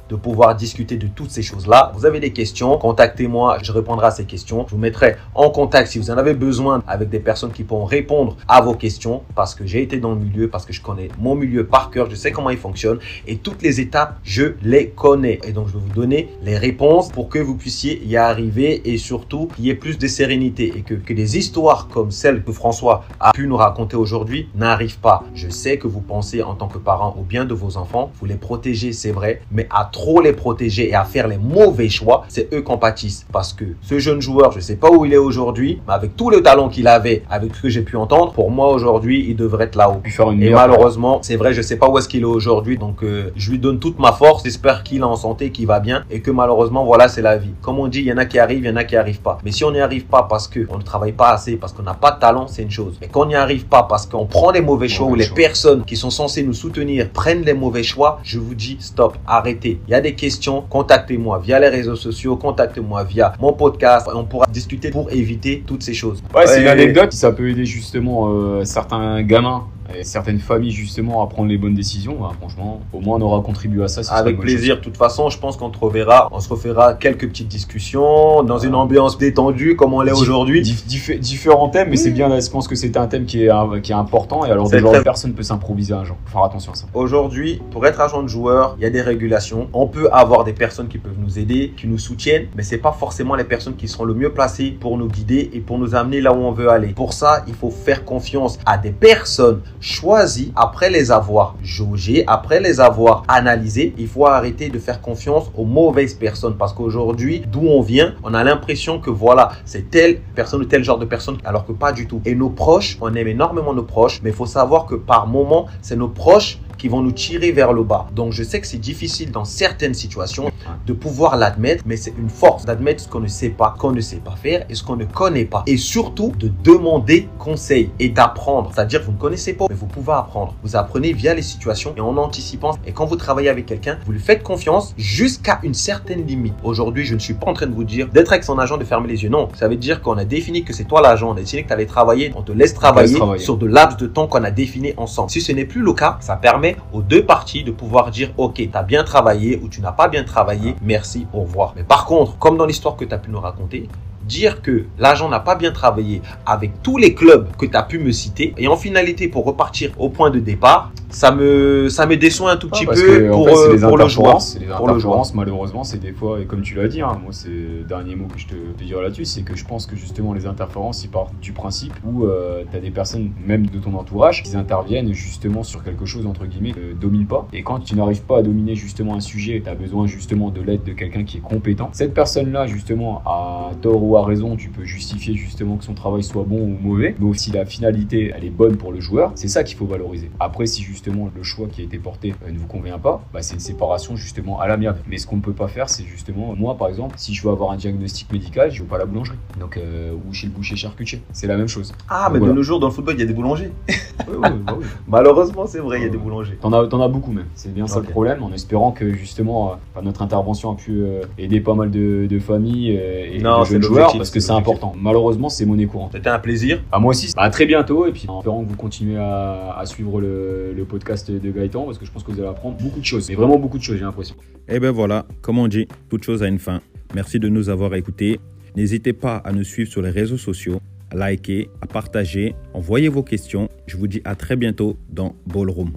de pouvoir discuter de toutes ces choses-là. Vous avez des questions, contactez-moi, je répondrai à ces questions. Je vous mettrai en contact si vous en avez besoin avec des personnes qui pourront répondre à vos questions parce que j'ai été dans le milieu, parce que je connais mon milieu par cœur, je sais comment il fonctionne et toutes les étapes, je les connais. Et donc, je vais vous donner les réponses pour que vous puissiez y arriver et surtout qu'il y ait plus de sérénité et que, que des histoires comme celle que François a pu nous raconter aujourd'hui n'arrivent pas. Je sais que vous pensez en tant que parent au bien de vos enfants, vous les protégez, c'est vrai, mais à trop les protéger et à faire les mauvais choix, c'est eux qu'on pâtissent. Parce que ce jeune joueur, je ne sais pas où il est aujourd'hui, mais avec tout le talent qu'il avait, avec ce que j'ai pu entendre, pour moi aujourd'hui, il devrait être là-haut. Et malheureusement, c'est vrai, je ne sais pas où est-ce qu'il est aujourd'hui, donc euh, je lui donne toute ma force. J'espère qu'il est en santé, qu'il va bien et que malheureusement, voilà, c'est la vie. Comme on dit, il y en a qui arrivent, il y en a qui arrivent pas. Mais si on n'y arrive pas parce qu'on ne travaille pas assez, parce qu'on n'a pas de talent, c'est une chose. Mais qu'on n'y arrive pas parce qu'on prend les mauvais choix ou les personnes qui sont censées nous soutenir prennent les mauvais choix, je vous dis stop, arrêtez. Il y a des questions, contactez-moi via les réseaux sociaux, contactez-moi via mon podcast. On pourra discuter pour éviter toutes ces choses. Ouais, c'est une anecdote. Ça peut aider justement euh, certains gamins certaines familles justement à prendre les bonnes décisions, bah, franchement, au moins on aura contribué à ça. Avec plaisir. De toute façon, je pense qu'on se reverra, on se refera quelques petites discussions dans une ambiance détendue comme on l'est aujourd'hui. différents thèmes, mais c'est bien. je pense que c'est un thème qui est, qui est important et alors déjà personne peut s'improviser agent. Faut faire attention à ça. Aujourd'hui, pour être agent de joueur, il y a des régulations. On peut avoir des personnes qui peuvent nous aider, qui nous soutiennent, mais c'est pas forcément les personnes qui seront le mieux placées pour nous guider et pour nous amener là où on veut aller. Pour ça, il faut faire confiance à des personnes choisi après les avoir jaugés, après les avoir analysés. Il faut arrêter de faire confiance aux mauvaises personnes parce qu'aujourd'hui, d'où on vient, on a l'impression que voilà, c'est telle personne ou tel genre de personne, alors que pas du tout. Et nos proches, on aime énormément nos proches, mais il faut savoir que par moment, c'est nos proches qui vont nous tirer vers le bas. Donc je sais que c'est difficile dans certaines situations de pouvoir l'admettre, mais c'est une force d'admettre ce qu'on ne sait pas, qu'on ne sait pas faire et ce qu'on ne connaît pas. Et surtout de demander conseil et d'apprendre. C'est-à-dire vous ne connaissez pas, mais vous pouvez apprendre. Vous apprenez via les situations et en anticipant. Et quand vous travaillez avec quelqu'un, vous lui faites confiance jusqu'à une certaine limite. Aujourd'hui, je ne suis pas en train de vous dire d'être avec son agent, de fermer les yeux. Non, ça veut dire qu'on a défini que c'est toi l'agent, on a décidé que tu allais travailler, on te laisse travailler, travailler. sur de laps de temps qu'on a défini ensemble. Si ce n'est plus le cas, ça permet aux deux parties de pouvoir dire ok, tu as bien travaillé ou tu n'as pas bien travaillé, merci, au revoir. Mais par contre, comme dans l'histoire que tu as pu nous raconter, dire que l'agent n'a pas bien travaillé avec tous les clubs que tu as pu me citer et en finalité pour repartir au point de départ, ça me, ça me déçoit un tout petit peu pour, euh, pour le joueur. Pour le joueur. Malheureusement, c'est des fois, et comme tu l'as dit, hein, moi c'est le dernier mot que je te, te dirai là-dessus, c'est que je pense que justement les interférences, ils partent du principe où euh, tu as des personnes, même de ton entourage, qui interviennent justement sur quelque chose, entre guillemets, ne domine pas. Et quand tu n'arrives pas à dominer justement un sujet, tu as besoin justement de l'aide de quelqu'un qui est compétent. Cette personne-là, justement, a tort ou a raison, tu peux justifier justement que son travail soit bon ou mauvais, mais aussi la finalité, elle est bonne pour le joueur, c'est ça qu'il faut valoriser. Après, si justement le choix qui a été porté euh, ne vous convient pas, bah, c'est une séparation justement à la merde. Mais ce qu'on ne peut pas faire, c'est justement, moi par exemple, si je veux avoir un diagnostic médical, je vais pas à la boulangerie. Donc, euh, ou chez le boucher charcutier. C'est la même chose. Ah, mais de nos jours, dans le football, il y a des boulangers. Bah Malheureusement, c'est vrai, il y a des boulangers. T'en as, en as beaucoup même. C'est bien ça le problème, en espérant que justement, euh, notre intervention a pu aider pas mal de, familles et de jeunes joueurs, parce que c'est important. Malheureusement, c'est monnaie courante. C'était un plaisir. À moi aussi. À très bientôt, et puis en espérant que vous continuez à, suivre le, le podcast de Gaëtan parce que je pense que vous allez apprendre beaucoup de choses. Mais vraiment beaucoup de choses, j'ai l'impression. Et eh ben voilà, comme on dit, toute chose a une fin. Merci de nous avoir écoutés. N'hésitez pas à nous suivre sur les réseaux sociaux, à liker, à partager, envoyez vos questions. Je vous dis à très bientôt dans Ballroom.